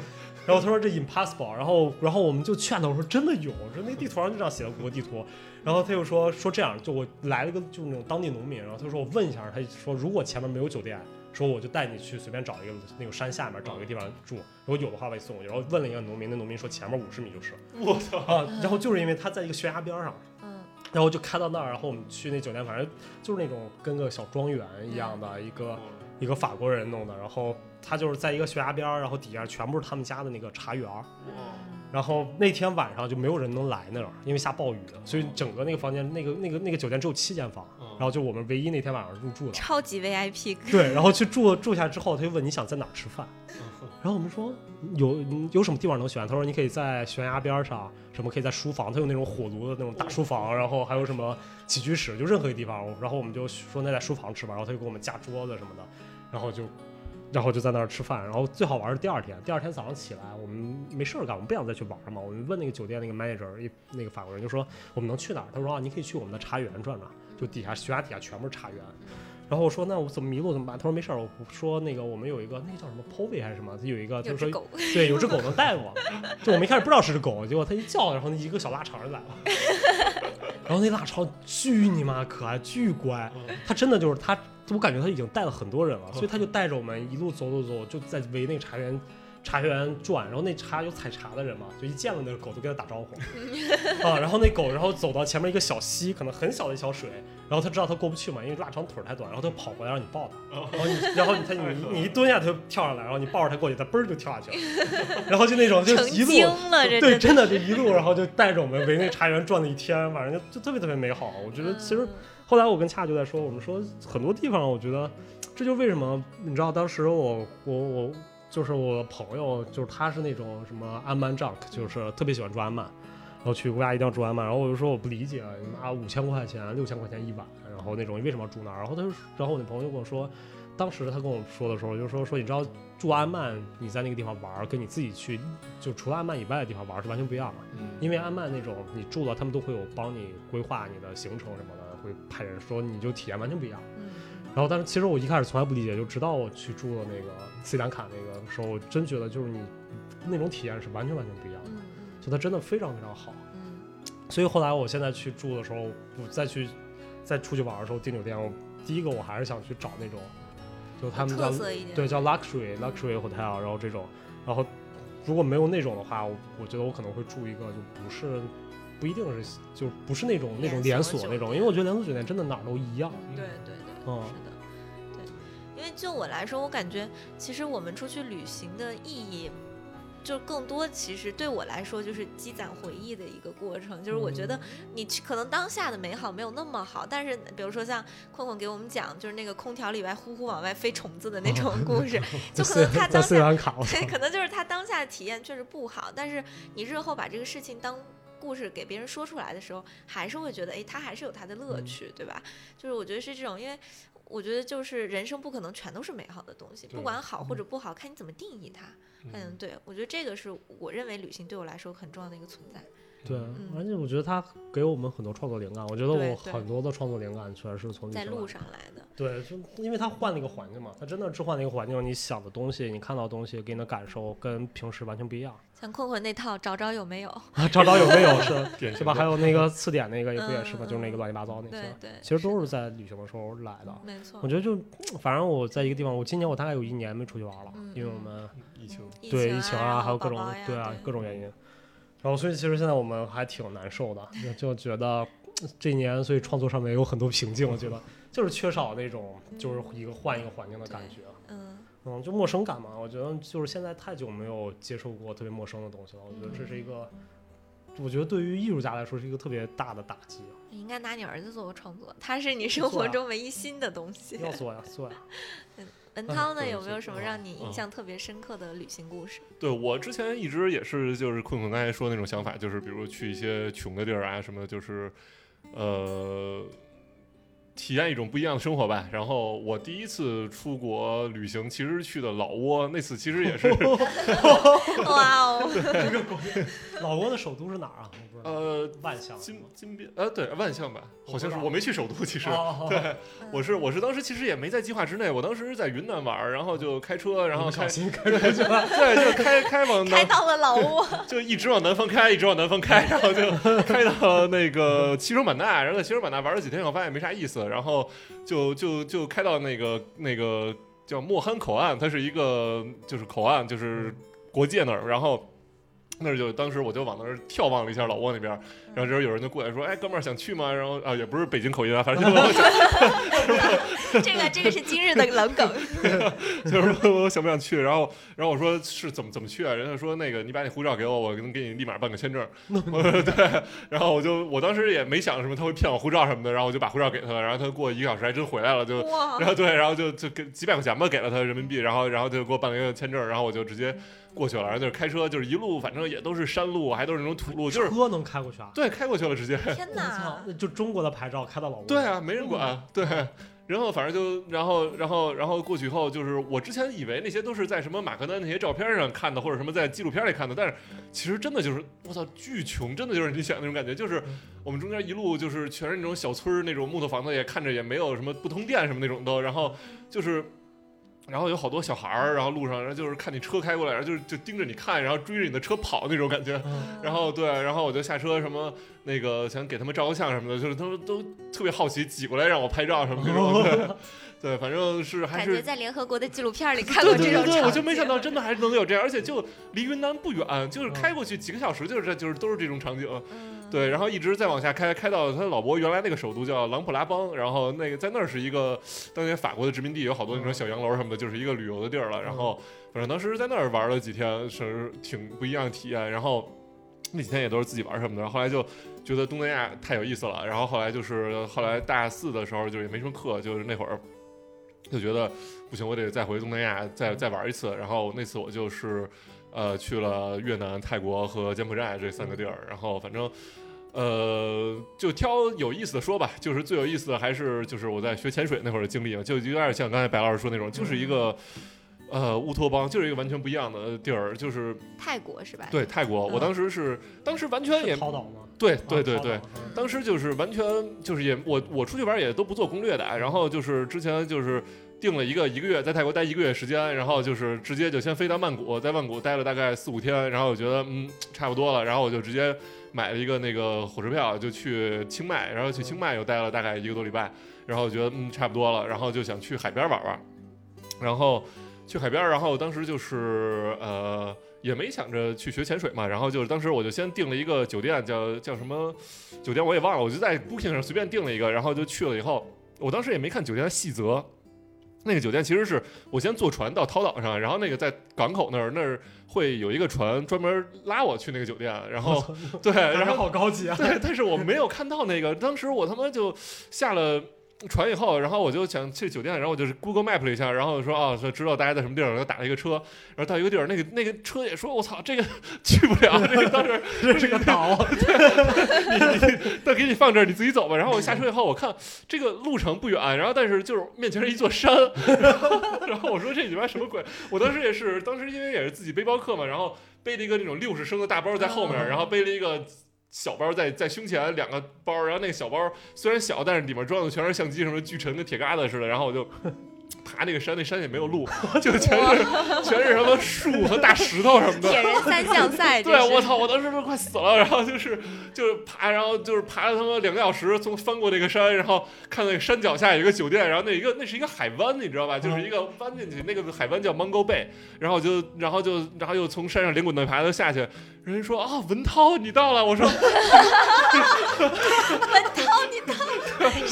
然后他说这 impossible，然后然后我们就劝他，我说真的有，说那地图上就这样写的谷歌地图。然后他又说说这样，就我来了个就那种当地农民，然后他说我问一下，他说如果前面没有酒店，说我就带你去随便找一个那个山下面找一个地方住，如果有的话我给送过去。然后问了一个农民，那农民说前面五十米就是。我操啊！然后就是因为他在一个悬崖边上，嗯，然后就开到那儿，然后我们去那酒店，反正就是那种跟个小庄园一样的一个一个法国人弄的，然后。他就是在一个悬崖边儿，然后底下全部是他们家的那个茶园儿。然后那天晚上就没有人能来那儿，因为下暴雨了，所以整个那个房间，那个那个那个酒店只有七间房，然后就我们唯一那天晚上入住的。超级 VIP。对，然后去住住下之后，他就问你想在哪儿吃饭，然后我们说有有什么地方能选？他说你可以在悬崖边上，什么可以在书房，他有那种火炉的那种大书房，然后还有什么起居室，就任何一个地方。然后我们就说那在书房吃吧，然后他就给我们架桌子什么的，然后就。然后就在那儿吃饭，然后最好玩是第二天。第二天早上起来，我们没事儿干，我们不想再去玩了嘛。我们问那个酒店那个 manager，一那个法国人就说我们能去哪儿？他说啊，你可以去我们的茶园转转，就底下悬崖底下全部是茶园。然后我说那我怎么迷路怎么办？他说没事儿，我说那个我们有一个那个叫什么 Povey 还是什么，他有一个就是说对有只狗能带我。就我们一开始不知道是只狗，结果他一叫，然后那一个小腊肠就来了。然后那腊肠巨你妈可爱，巨乖，他真的就是他。我感觉他已经带了很多人了，所以他就带着我们一路走走走，就在围那个茶园茶园转。然后那茶有采茶的人嘛，就一见了那个狗就跟他打招呼 啊。然后那狗然后走到前面一个小溪，可能很小的一小水，然后他知道他过不去嘛，因为腊肠腿太短，然后他跑过来让你抱他。然后你然后他 你你一蹲下他就跳上来，然后你抱着他过去，他嘣儿就跳下去了。然后就那种就一路对真的就一路，然后就带着我们围那茶园转了一天，反正就就特别特别美好。我觉得其实。后来我跟恰就在说，我们说很多地方，我觉得这就为什么你知道，当时我我我就是我朋友，就是他是那种什么安曼 junk，就是特别喜欢住安曼，然后去国家一定要住安曼，然后我就说我不理解，你妈五千块钱六千块钱一晚，然后那种你为什么要住那儿？然后他就，然后我那朋友就跟我说，当时他跟我说的时候，就说说你知道住安曼，你在那个地方玩，跟你自己去就除了安曼以外的地方玩是完全不一样的，因为安曼那种你住了，他们都会有帮你规划你的行程什么的。会派人说你就体验完全不一样，然后但是其实我一开始从来不理解，就直到我去住了那个斯里兰卡那个时候，我真觉得就是你那种体验是完全完全不一样的，就它真的非常非常好。所以后来我现在去住的时候，我再去再出去玩的时候订酒店，我第一个我还是想去找那种，就他们叫对叫 luxury luxury hotel，然后这种，然后如果没有那种的话，我我觉得我可能会住一个就不是。不一定是，就不是那种那种连锁那种，因为我觉得连锁酒店真的哪儿都一样。对对对，嗯，是的，对。因为就我来说，我感觉其实我们出去旅行的意义，就更多其实对我来说就是积攒回忆的一个过程。就是我觉得你可能当下的美好没有那么好，但是比如说像困困给我们讲，就是那个空调里外呼呼往外飞虫子的那种故事，就可能他当下对，可能就是他当下的体验确实不好，但是你日后把这个事情当。故事给别人说出来的时候，还是会觉得，哎，他还是有他的乐趣，对吧？就是我觉得是这种，因为我觉得就是人生不可能全都是美好的东西，不管好或者不好，看你怎么定义它。嗯，对，我觉得这个是我认为旅行对我来说很重要的一个存在。对，而且我觉得它给我们很多创作灵感。我觉得我很多的创作灵感全是从在路上来的。对，就因为它换了一个环境嘛，它真的置换了一个环境，你想的东西，你看到的东西，给你的感受跟平时完全不一样。像困困那套找找有没有？找找有没有是 是吧？还有那个词典那个也不也是吧？就是那个乱七八糟那些，对，其实都是在旅行的时候来的。没错。我觉得就反正我在一个地方，我今年我大概有一年没出去玩了，因为我们疫情，对疫情啊，还有各种对啊各种原因。然后所以其实现在我们还挺难受的，就觉得这一年所以创作上面有很多瓶颈，我觉得。就是缺少那种，就是一个换一个环境的感觉，嗯嗯，就陌生感嘛。我觉得就是现在太久没有接受过特别陌生的东西了。我觉得这是一个，我觉得对于艺术家来说是一个特别大的打击。你应该拿你儿子做个创作，他是你生活中唯一新的东西。要做呀，做呀。文涛呢，有没有什么让你印象特别深刻的旅行故事？对我之前一直也是，就是困困刚才说那种想法，就是比如去一些穷的地儿啊，什么就是，呃。体验一种不一样的生活吧。然后我第一次出国旅行，其实去的老挝，那次其实也是。哇哦！老挝的首都是哪儿啊？呃，万象。金金边，呃，对，万象吧，好像是。我没去首都，其实。对，我是我是当时其实也没在计划之内。我当时是在云南玩，然后就开车，然后开心 开车去了。对，就开开往开到了老挝，就一直往南方开，一直往南方开，然后就开到那个西双版纳，然后在西双版纳玩了几天以后，发现没啥意思。然后就就就开到那个那个叫莫罕口岸，它是一个就是口岸，就是国界那儿，然后。那就当时我就往那儿眺望了一下老挝那边，然后这时候有人就过来说：“哎，哥们儿想去吗？”然后啊，也不是北京口音啊，反正就是。这个这个是今日的冷梗。就是问我想不想去，然后然后我说是怎么怎么去啊？人家说那个你把你护照给我，我能给你立马办个签证。对，然后我就我当时也没想什么他会骗我护照什么的，然后我就把护照给他了，然后他过一个小时还真回来了，就然后对，然后就就给几百块钱吧给了他人民币，然后然后就给我办了一个签证，然后我就直接。过去了，然后就是开车，就是一路，反正也都是山路，还都是那种土路，就是车能开过去啊？对，开过去了，直接。天哪！就中国的牌照开到老挝？对啊，没人管。对，然后反正就，然后，然后，然后过去以后，就是我之前以为那些都是在什么马格南那些照片上看的，或者什么在纪录片里看的，但是其实真的就是，我操，巨穷，真的就是你想那种感觉，就是我们中间一路就是全是那种小村儿，那种木头房子，也看着也没有什么不通电什么那种都，然后就是。然后有好多小孩儿，然后路上，然后就是看你车开过来，然后就就盯着你看，然后追着你的车跑那种感觉。然后对，然后我就下车，什么那个想给他们照个相什么的，就是他们都特别好奇，挤过来让我拍照什么那种。对，反正是还是感觉在联合国的纪录片里看过这种对对对，我就没想到真的还是能有这样，而且就离云南不远，就是开过去几个小时，就是这就是都是这种场景。对，然后一直再往下开，开到他老伯原来那个首都叫琅勃拉邦，然后那个在那儿是一个当年法国的殖民地，有好多那种小洋楼什么的，就是一个旅游的地儿了。然后反正当时在那儿玩了几天，是挺不一样的体验。然后那几天也都是自己玩什么的。后来就觉得东南亚太有意思了。然后后来就是后来大四的时候就也没什么课，就是那会儿就觉得不行，我得再回东南亚再再玩一次。然后那次我就是呃去了越南、泰国和柬埔寨这三个地儿。然后反正。呃，就挑有意思的说吧，就是最有意思的还是就是我在学潜水那会儿的经历嘛，就有点像刚才白老师说那种，就是一个呃乌托邦，就是一个完全不一样的地儿，就是泰国是吧？对，泰国，我当时是当时完全也涛岛吗？对对对对，当时就是完全就是也我我出去玩也都不做攻略的，然后就是之前就是定了一个一个月在泰国待一个月时间，然后就是直接就先飞到曼谷，在曼谷待了大概四五天，然后我觉得嗯差不多了，然后我就直接。买了一个那个火车票，就去清迈，然后去清迈又待了大概一个多礼拜，然后我觉得嗯差不多了，然后就想去海边玩玩，然后去海边，然后当时就是呃也没想着去学潜水嘛，然后就是当时我就先订了一个酒店，叫叫什么酒店我也忘了，我就在 Booking 上随便订了一个，然后就去了以后，我当时也没看酒店的细则。那个酒店其实是我先坐船到涛岛上，然后那个在港口那儿那儿会有一个船专门拉我去那个酒店，然后 对，然后好高级啊，对，但是我没有看到那个，当时我他妈就下了。船以后，然后我就想去酒店，然后我就是 Google Map 了一下，然后说啊，说知道大家在什么地儿，就打了一个车，然后到一个地儿，那个那个车也说，我操，这个 去不了，这个当时这是个岛，对，那给你放这儿，你自己走吧。然后我下车以后，我看这个路程不远，然后但是就是面前是一座山，然后我说这里边什么鬼？我当时也是，当时因为也是自己背包客嘛，然后背了一个那种六十升的大包在后面，然后背了一个。小包在在胸前两个包，然后那个小包虽然小，但是里面装的全是相机，什么巨沉跟铁疙瘩似的，然后我就。爬那个山，那山也没有路，就全是全是什么树和大石头什么的。铁人三项 赛，对我操，我当时都快死了。然后就是就是爬，然后就是爬了他妈两个小时，从翻过那个山，然后看那个山脚下有一个酒店，然后那一个那是一个海湾，你知道吧？就是一个弯进去，那个海湾叫 Mango Bay。然后就然后就然后又从山上连滚带爬的下去。人家说啊，文涛你到了，我说，文涛你到了，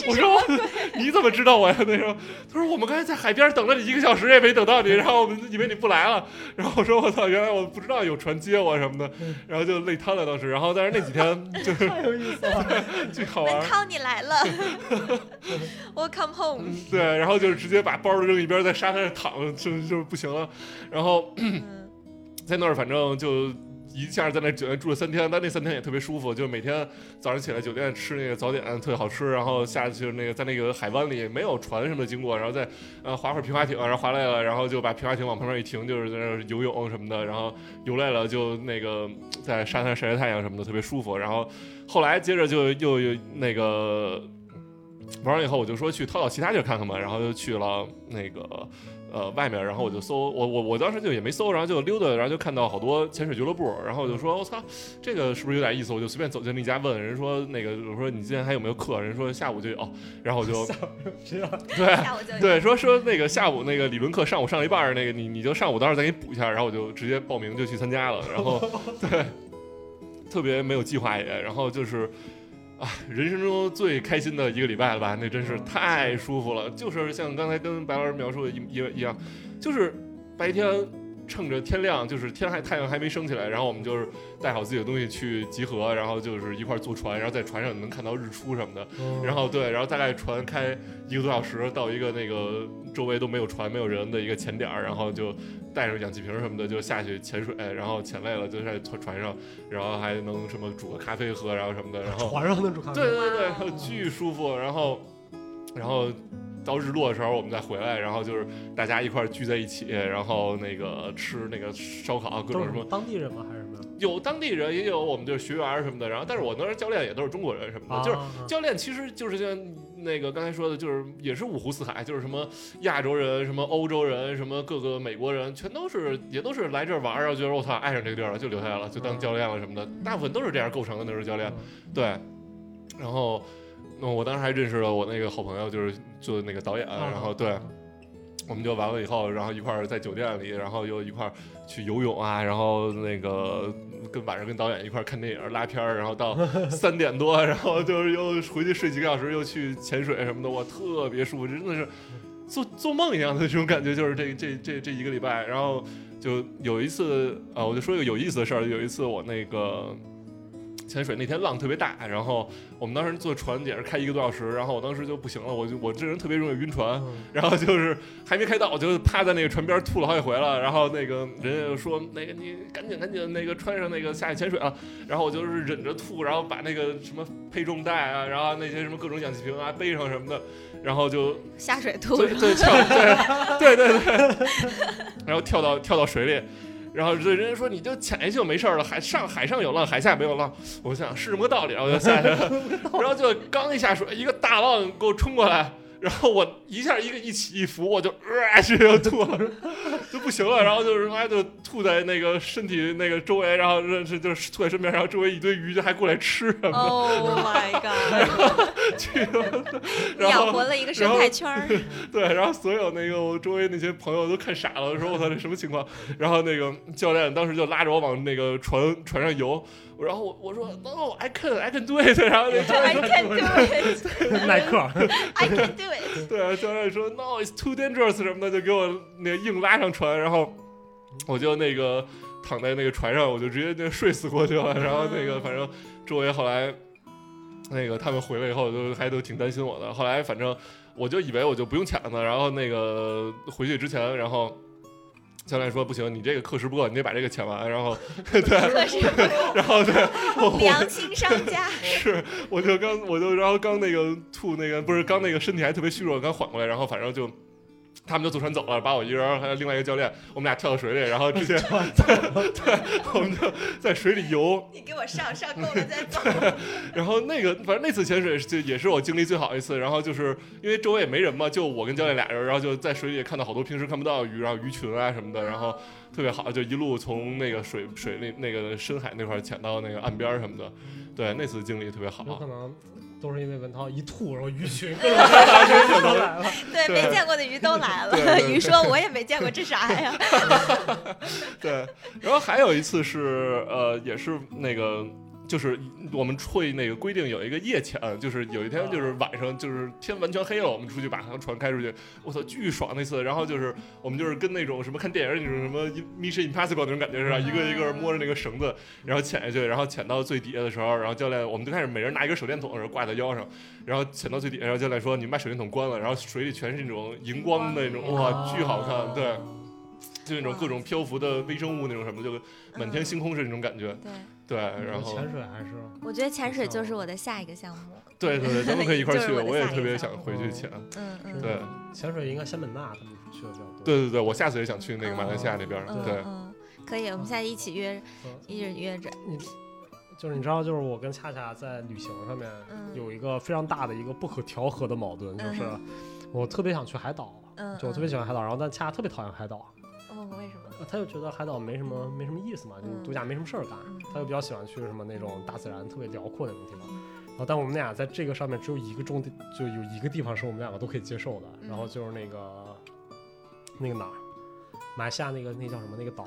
我说 你怎么知道我呀？那时候他说我们刚才在海边等了你一个小时也没等到你，然后我们以为你不来了，然后我说我操，原来我不知道有船接我什么的，然后就累瘫了当时。然后但是那几天就是 太有意思了，巨好玩。文涛你来了，Welcome home。对，然后就是直接把包扔一边，在沙滩上躺着就就不行了，然后 在那儿反正就。一下在那酒店住了三天，但那三天也特别舒服，就是每天早上起来酒店吃那个早点特别好吃，然后下去那个在那个海湾里没有船什么经过，然后再呃划会儿皮划艇，然后划累了，然后就把皮划艇往旁边一停，就是在那游泳什么的，然后游累了就那个在沙滩晒晒太阳什么的特别舒服，然后后来接着就又有那个玩完以后我就说去淘淘其他地儿看看嘛，然后就去了那个。呃，外面，然后我就搜，我我我当时就也没搜，然后就溜达，然后就看到好多潜水俱乐部，然后我就说，我操，这个是不是有点意思？我就随便走进了一家问人说，那个我说你今天还有没有课？人说下午就有，然后我就对对说说那个下午那个理论课上午上了一半，那个你你就上午到时候再给你补一下，然后我就直接报名就去参加了，然后 对，特别没有计划也，然后就是。啊，人生中最开心的一个礼拜了吧？那真是太舒服了。就是像刚才跟白老师描述的一一一样，就是白天趁着天亮，就是天还太阳还没升起来，然后我们就是带好自己的东西去集合，然后就是一块坐船，然后在船上能看到日出什么的。然后对，然后大概船开一个多小时到一个那个周围都没有船、没有人的一个潜点儿，然后就。带上氧气瓶什么的就下去潜水，然后潜累了就在船船上，然后还能什么煮个咖啡喝，然后什么的，然后 船上能煮咖啡，对对对，巨舒服。然后，然后到日落的时候我们再回来，然后就是大家一块聚在一起，然后那个吃那个烧烤，各种什么当地人吗还是什么？有当地人，也有我们就是学员什么的。然后，但是我那儿教练也都是中国人什么的，就是教练其实就是像。那个刚才说的就是也是五湖四海，就是什么亚洲人、什么欧洲人、什么各个美国人，全都是也都是来这儿玩儿，然后觉得我操爱上这个地儿了，就留下来了，就当教练了什么的。大部分都是这样构成的，那时候教练。对，然后那我当时还认识了我那个好朋友，就是做那个导演，然后对。我们就完了以后，然后一块儿在酒店里，然后又一块儿去游泳啊，然后那个跟晚上跟导演一块儿看电影拉片儿，然后到 三点多，然后就是又回去睡几个小时，又去潜水什么的，我特别舒服，真的是做做梦一样的这种感觉，就是这这这这一个礼拜，然后就有一次啊，我就说一个有意思的事儿，有一次我那个。潜水那天浪特别大，然后我们当时坐船也是开一个多小时，然后我当时就不行了，我就我这人特别容易晕船，然后就是还没开到，我就趴在那个船边吐了好几回了，然后那个人家就说那个你赶紧赶紧那个穿上那个下去潜水啊，然后我就是忍着吐，然后把那个什么配重带啊，然后那些什么各种氧气瓶啊背上什么的，然后就下水吐，对对跳对对对对，然后跳到跳到水里。然后人家说你就潜下去就没事了，海上海上有浪，海下没有浪。我想是什么道理，然后就下去了，然后就刚一下水，一个大浪给我冲过来。然后我一下一个一起一伏，我就啊，直接吐了，就不行了。然后就是妈就吐在那个身体那个周围，然后认识就是吐在身边，然后周围一堆鱼就还过来吃什么。Oh my god！去了，养活了一个生态圈儿。对，然后所有那个我周围那些朋友都看傻了，说我操这什么情况？然后那个教练当时就拉着我往那个船船上游。然后我我说 No，I can，I can do it。然后那教练说 I can do it 耐克，I can do it。对，教练说 No，it's too dangerous 什么的，就给我那个硬拉上船，然后我就那个躺在那个船上，我就直接就睡死过去了。然后那个反正周围后来那个他们回来以后都还都挺担心我的。后来反正我就以为我就不用抢了。然后那个回去之前，然后。教练说不行，你这个课时不够，你得把这个抢完。然后，对，然后对，良心商家 是，我就刚，我就然后刚那个吐那个，不是刚那个身体还特别虚弱，刚缓过来，然后反正就他们就坐船走了，把我一人还有另外一个教练，我们俩跳到水里，然后直接 对对，我们就在水里游。你给我上上够了再走。然后那个反正那次潜水就也是我经历最好一次，然后就是因为周围也没人嘛，就我跟教练俩人，然后就在水里看到好多平时看不到的鱼，然后鱼群啊什么的，然后特别好，就一路从那个水水里那个深海那块潜到那个岸边什么的，对，那次经历特别好。可能。都是因为文涛一吐，然后鱼群都来了。对，没见过的鱼都来了。鱼说：“我也没见过，这啥呀？” 对，然后还有一次是呃，也是那个。就是我们会那个规定有一个夜潜，就是有一天就是晚上就是天完全黑了，我们出去把航船开出去，我操巨爽那次。然后就是我们就是跟那种什么看电影 那种什么 Mission Impossible 那种感觉似的，一个一个摸着那个绳子，然后潜下去，然后潜到最底下的时候，然后教练我们就开始每人拿一个手电筒，然后挂在腰上，然后潜到最底下，然后教练说你们把手电筒关了，然后水里全是那种荧光的那种，哇，巨好看，对，就那种各种漂浮的微生物那种什么，就满天星空是那种感觉，对。对，然后潜水还是？我觉得潜水就是我的下一个项目。对对对，咱们可以一块 去，我也特别想回去潜。嗯嗯。对，潜水应该仙本那他们去的比较多。对对对，我下次也想去那个马来西亚那边。对，可以，我们现在一起约，一直约着。你就是你知道，就是我跟恰恰在旅行上面有一个非常大的一个不可调和的矛盾，就是我特别想去海岛，就我特别喜欢海岛，然后但恰恰特别讨厌海岛。哦，为什么？他就觉得海岛没什么没什么意思嘛，就度假没什么事儿干。他就比较喜欢去什么那种大自然特别辽阔的那种地方。然后，但我们俩在这个上面只有一个重点，就有一个地方是我们两个都可以接受的。然后就是那个那个哪儿，马来西亚那个那叫什么那个岛？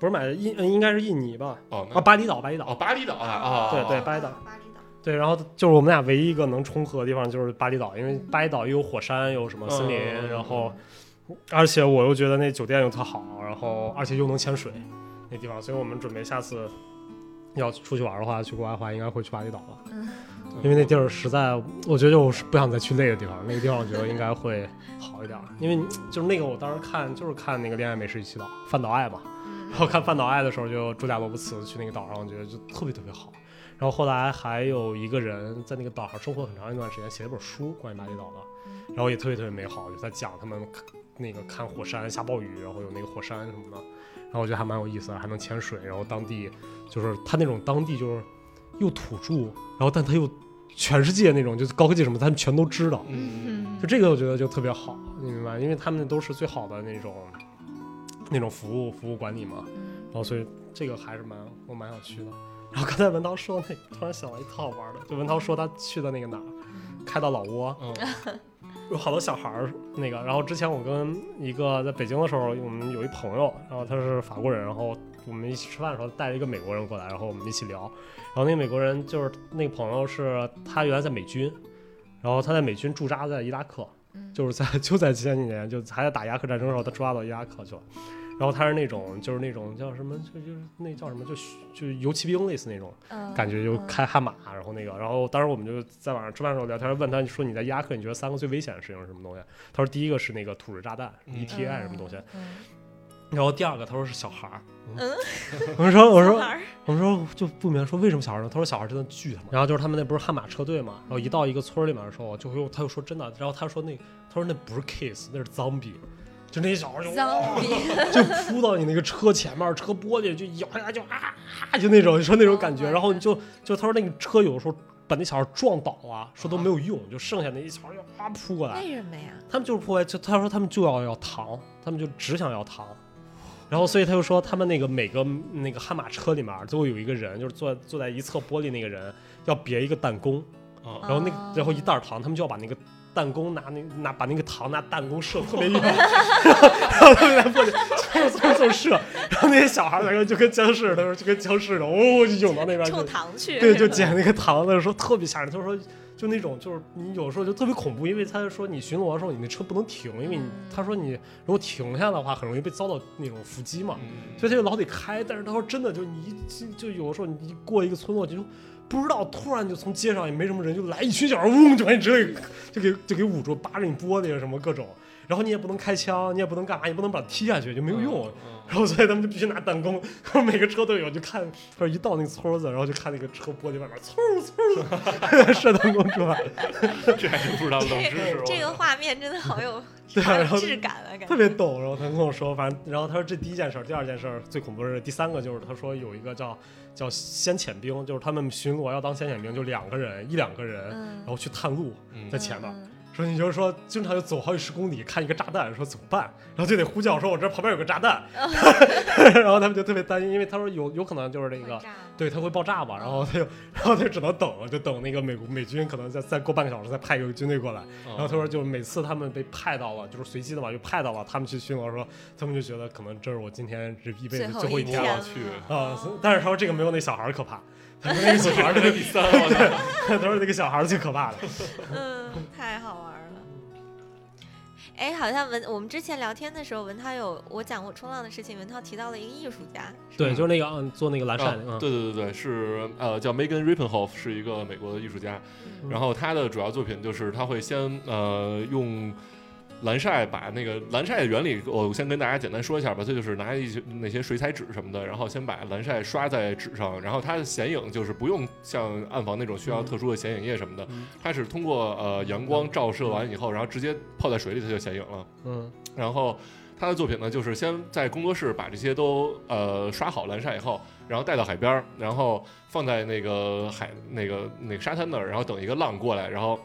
不是马印，应该是印尼吧？哦，啊，巴厘岛，巴厘岛。哦，巴厘岛啊啊！对对，巴厘岛。巴厘岛。对，然后就是我们俩唯一一个能重合的地方就是巴厘岛，因为巴厘岛又有火山，又有什么森林，然后。而且我又觉得那酒店又特好，然后而且又能潜水，那地方，所以我们准备下次要出去玩的话，去国外的话，应该会去巴厘岛了。嗯，因为那地儿实在，我觉得我是不想再去那个地方，那个地方我觉得应该会好一点。因为就是那个我当时看就是看那个《恋爱美食与祈祷》范岛爱嘛，然后看范岛爱的时候，就茱莉亚·罗伯茨去那个岛上，我觉得就特别特别好。然后后来还有一个人在那个岛上生活很长一段时间，写了一本书关于巴厘岛的，然后也特别特别美好，就在讲他们。那个看火山下暴雨，然后有那个火山什么的，然后我觉得还蛮有意思的，还能潜水。然后当地就是他那种当地就是又土著，然后但他又全世界那种就是高科技什么，他们全都知道。嗯，就这个我觉得就特别好，你明白？因为他们都是最好的那种那种服务服务管理嘛。然后所以这个还是蛮我蛮想去的。然后刚才文涛说那，突然想到一套好玩的，就文涛说他去的那个哪儿，开到老挝。嗯。有好多小孩儿，那个，然后之前我跟一个在北京的时候，我们有一朋友，然后他是法国人，然后我们一起吃饭的时候带了一个美国人过来，然后我们一起聊，然后那个美国人就是那个朋友是他原来在美军，然后他在美军驻扎在伊拉克，就是在 就在前几年就还在打伊拉克战争的时候，他驻扎到伊拉克去了。然后他是那种，就是那种叫什么，就就是那叫什么，就就游骑兵类似那种感觉，就开悍马，然后那个，然后当时我们就在晚上吃饭的时候聊天，问他说你在伊拉克你觉得三个最危险的事情是什么东西？他说第一个是那个土制炸弹，ETI 什么东西，然后第二个他说是小孩儿。我们说我说我们说就不明白说为什么小孩呢？他说小孩真的巨他妈。然后就是他们那不是悍马车队嘛，然后一到一个村里面的时候，就会他又说真的，然后他说那他说那不是 kiss，那是 zombie。就那小孩就就扑到你那个车前面，车玻璃就咬下就啊啊，就那种你说那种感觉，然后你就就他说那个车有的时候把那小孩撞倒啊，说都没有用，就剩下那些小孩就啊扑过来。为什么呀？他们就是扑过来，就他说他们就要要糖，他们就只想要糖，然后所以他就说他们那个每个那个悍马车里面都会有一个人，就是坐坐在一侧玻璃那个人要别一个弹弓，然后那然后一袋糖，他们就要把那个。弹弓拿那拿把那个糖拿弹弓射特别远，然后他们在过去嗖嗖嗖射，然后那些小孩儿个就跟僵尸似的，就跟僵尸似的，哦就涌到那边去，糖去，对，就捡那个糖的时候特别吓人。他说就那种就是你有时候就特别恐怖，因为他说你巡逻的时候你那车不能停，因为你他说你如果停下的话很容易被遭到那种伏击嘛，所以他就老得开。但是他说真的就你一就有的时候你过一个村落就。不知道，突然就从街上也没什么人，就来一群小孩，嗡，就把你直接就给就给捂住，扒着你玻璃什么各种。然后你也不能开枪，你也不能干嘛，也不能把他踢下去，就没有用。然后所以他们就必须拿弹弓，然后每个车都有就看，他说一到那个村子，然后就看那个车玻璃外面，嗖嗖射弹弓出来，这还真不知道冷知识。这个画面真的好有 对啊然后质感啊，感觉特别逗。然后他跟我说，反正然后他说这第一件事儿，第二件事儿最恐怖的是第三个，就是他说有一个叫叫先遣兵，就是他们巡逻要当先遣兵，就两个人一两个人，嗯然后去探路，嗯在前面。嗯说你就是说经常就走好几十公里看一个炸弹，说怎么办？然后就得呼叫说，我这旁边有个炸弹，然后他们就特别担心，因为他说有有可能就是那个对，它会爆炸嘛，然后他就，然后他就只能等，就等那个美国美军可能再再过半个小时再派一个军队过来。嗯然后他说，就每次他们被派到了，就是随机的嘛，就派到了，他们去巡逻，说他们就觉得可能这是我今天这一辈子最后一天了啊。但是他说这个没有那小孩儿可怕，他说那个小孩儿这是第三，我操！他说那个小孩儿最可怕的。嗯，太好玩了。哎，好像文我们之前聊天的时候，文涛有我讲过冲浪的事情，文涛提到了一个艺术家，对，就是那个嗯，做那个蓝啊晒的，嗯，对对对对，是呃叫 Megan Rippenhoff，是一个美国的艺术家。嗯然后他的主要作品就是他会先呃用蓝晒把那个蓝晒的原理，我先跟大家简单说一下吧。它就是拿一些那些水彩纸什么的，然后先把蓝晒刷在纸上，然后它的显影就是不用像暗房那种需要特殊的显影液什么的，嗯它是通过呃阳光照射完以后，然后直接泡在水里它就显影了。嗯然后他的作品呢，就是先在工作室把这些都呃刷好蓝晒以后，然后带到海边儿，然后放在那个海那个那个沙滩那儿，然后等一个浪过来，然后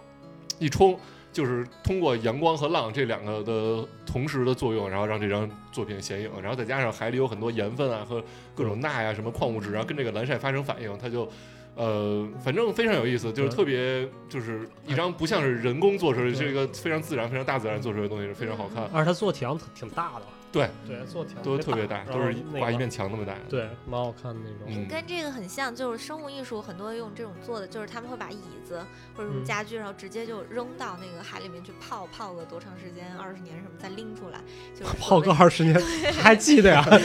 一冲，就是通过阳光和浪这两个的同时的作用，然后让这张作品显影，然后再加上海里有很多盐分啊和各种钠呀、什么矿物质，然后跟这个蓝晒发生反应，它就。呃，反正非常有意思，就是特别，就是一张不像是人工做出来，是一个非常自然、非常大自然做出来的东西，是非常好看。而且它做的体量挺大的，对对，做都特别大，都是挂一面墙那么大。对，蛮好看的那种。嗯跟这个很像，就是生物艺术很多用这种做的，就是他们会把椅子或者什么嗯家具，然后直接就扔到那个海里面去泡，泡个多长时间，二十年什么，再拎出来，就是泡个二十年，还记得呀？就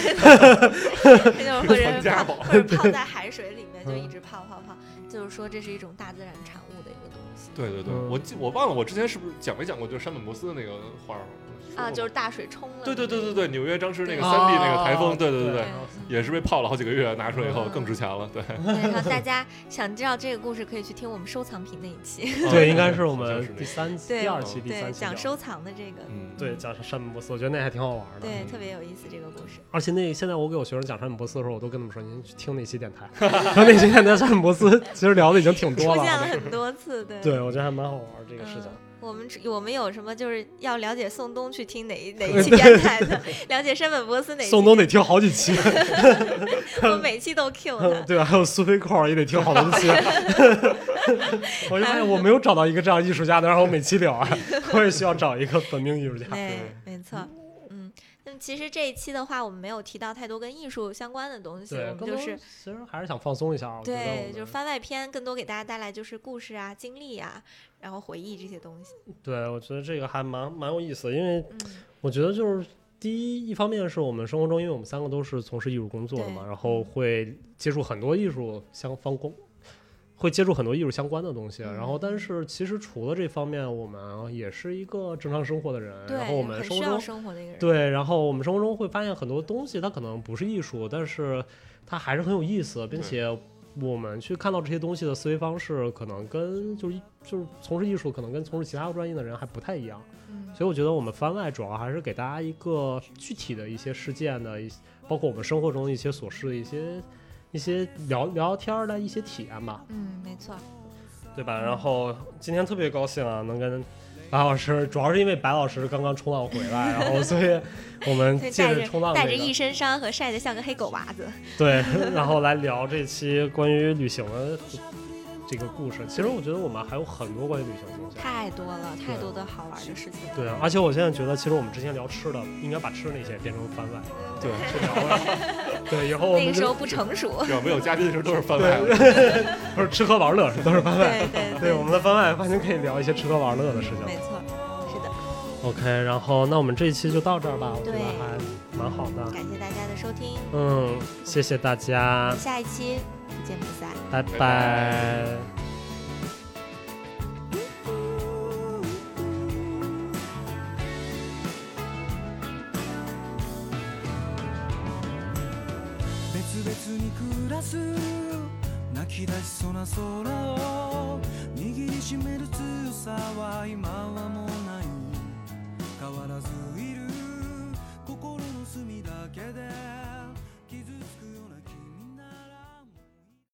是或者泡 或者泡在海水里面，就嗯一直泡泡泡，就是说这是一种大自然产物的一个东西对对对，嗯我记我忘了我之前是不是讲没讲过，就是山本博斯的那个画儿啊，就是大水冲了。对对对对对，纽约当时那个对三 D 那个台风，对对对对对，也是被泡了好几个月，拿出来以后嗯更值钱了。对，然后大家想知道这个故事，可以去听我们收藏品那一期，对，应该是我们第三期、对第二期、第对，三期聊讲收藏的这个，嗯，对讲山姆博斯，我觉得那还挺好玩的。对，特别有意思这个故事。而且那现在我给我学生讲山姆博斯的时候，我都跟他们说，您去听那期电台，然后那期电台山姆博斯其实聊的已经挺出多了。出现了很多次，对。对，我觉得还蛮好玩这个事情。嗯我们只我们有什么就是要了解宋冬去听哪一哪一 期电台的，了解山本博斯哪一期，宋冬得听好几期，我每期都 Q 他。对吧？还有苏菲扣也得听好多期。我就发现我没有找到一个这样艺术家能让我每期聊啊，我也需要找一个本命艺术家。对，没错。其实这一期的话，我们没有提到太多跟艺术相关的东西，我们就是其实还是想放松一下。对，就是番外篇，更多给大家带来就是故事啊、经历啊，然后回忆这些东西。对，我觉得这个还蛮蛮有意思的，因为嗯，我觉得就是第一，一方面是我们生活中，因为我们三个都是从事艺术工作的嘛，然后会接触很多艺术相方工，会接触很多艺术相关的东西。然后，嗯但是其实除了这方面，我们也是一个正常生活的人，对，然后我们生活中生活的一个人。对，然后我们生活中会发现很多东西，它可能不是艺术，但是它还是很有意思，并且我们去看到这些东西的思维方式，可能跟就是就是从事艺术，可能跟从事其他专业的人还不太一样。嗯，所以我觉得我们番外主要还是给大家一个具体的一些事件的一，包括我们生活中一些琐事的一些一些聊聊天的一些体验吧，嗯，没错。对吧？然后今天特别高兴啊，能跟白老师，主要是因为白老师刚刚冲浪回来，然后所以我们，借着冲浪这个带着一身伤和晒得像个黑狗娃子。对，然后来聊这期关于旅行的这个故事。其实我觉得我们还有很多关于旅行的东西。太多了，太多的好玩的事情。对啊，而且我现在觉得，其实我们之前聊吃的，应该把吃的那些变成番外，对，去聊了。对，以后我们那个时候不成熟。只要没有嘉宾的时候都是番外了。不是吃喝玩乐都是番外。对对对，我们的番外完全可以聊一些吃喝玩乐的事情。没错，是的。OK，然后那我们这一期就到这儿吧，我觉得还蛮好的。感谢大家的收听，嗯，谢谢大家，下一期見不散。拜拜。らす泣き出しそうな空を握りしめる強さは今はもうない変わらずいる心の隅だけで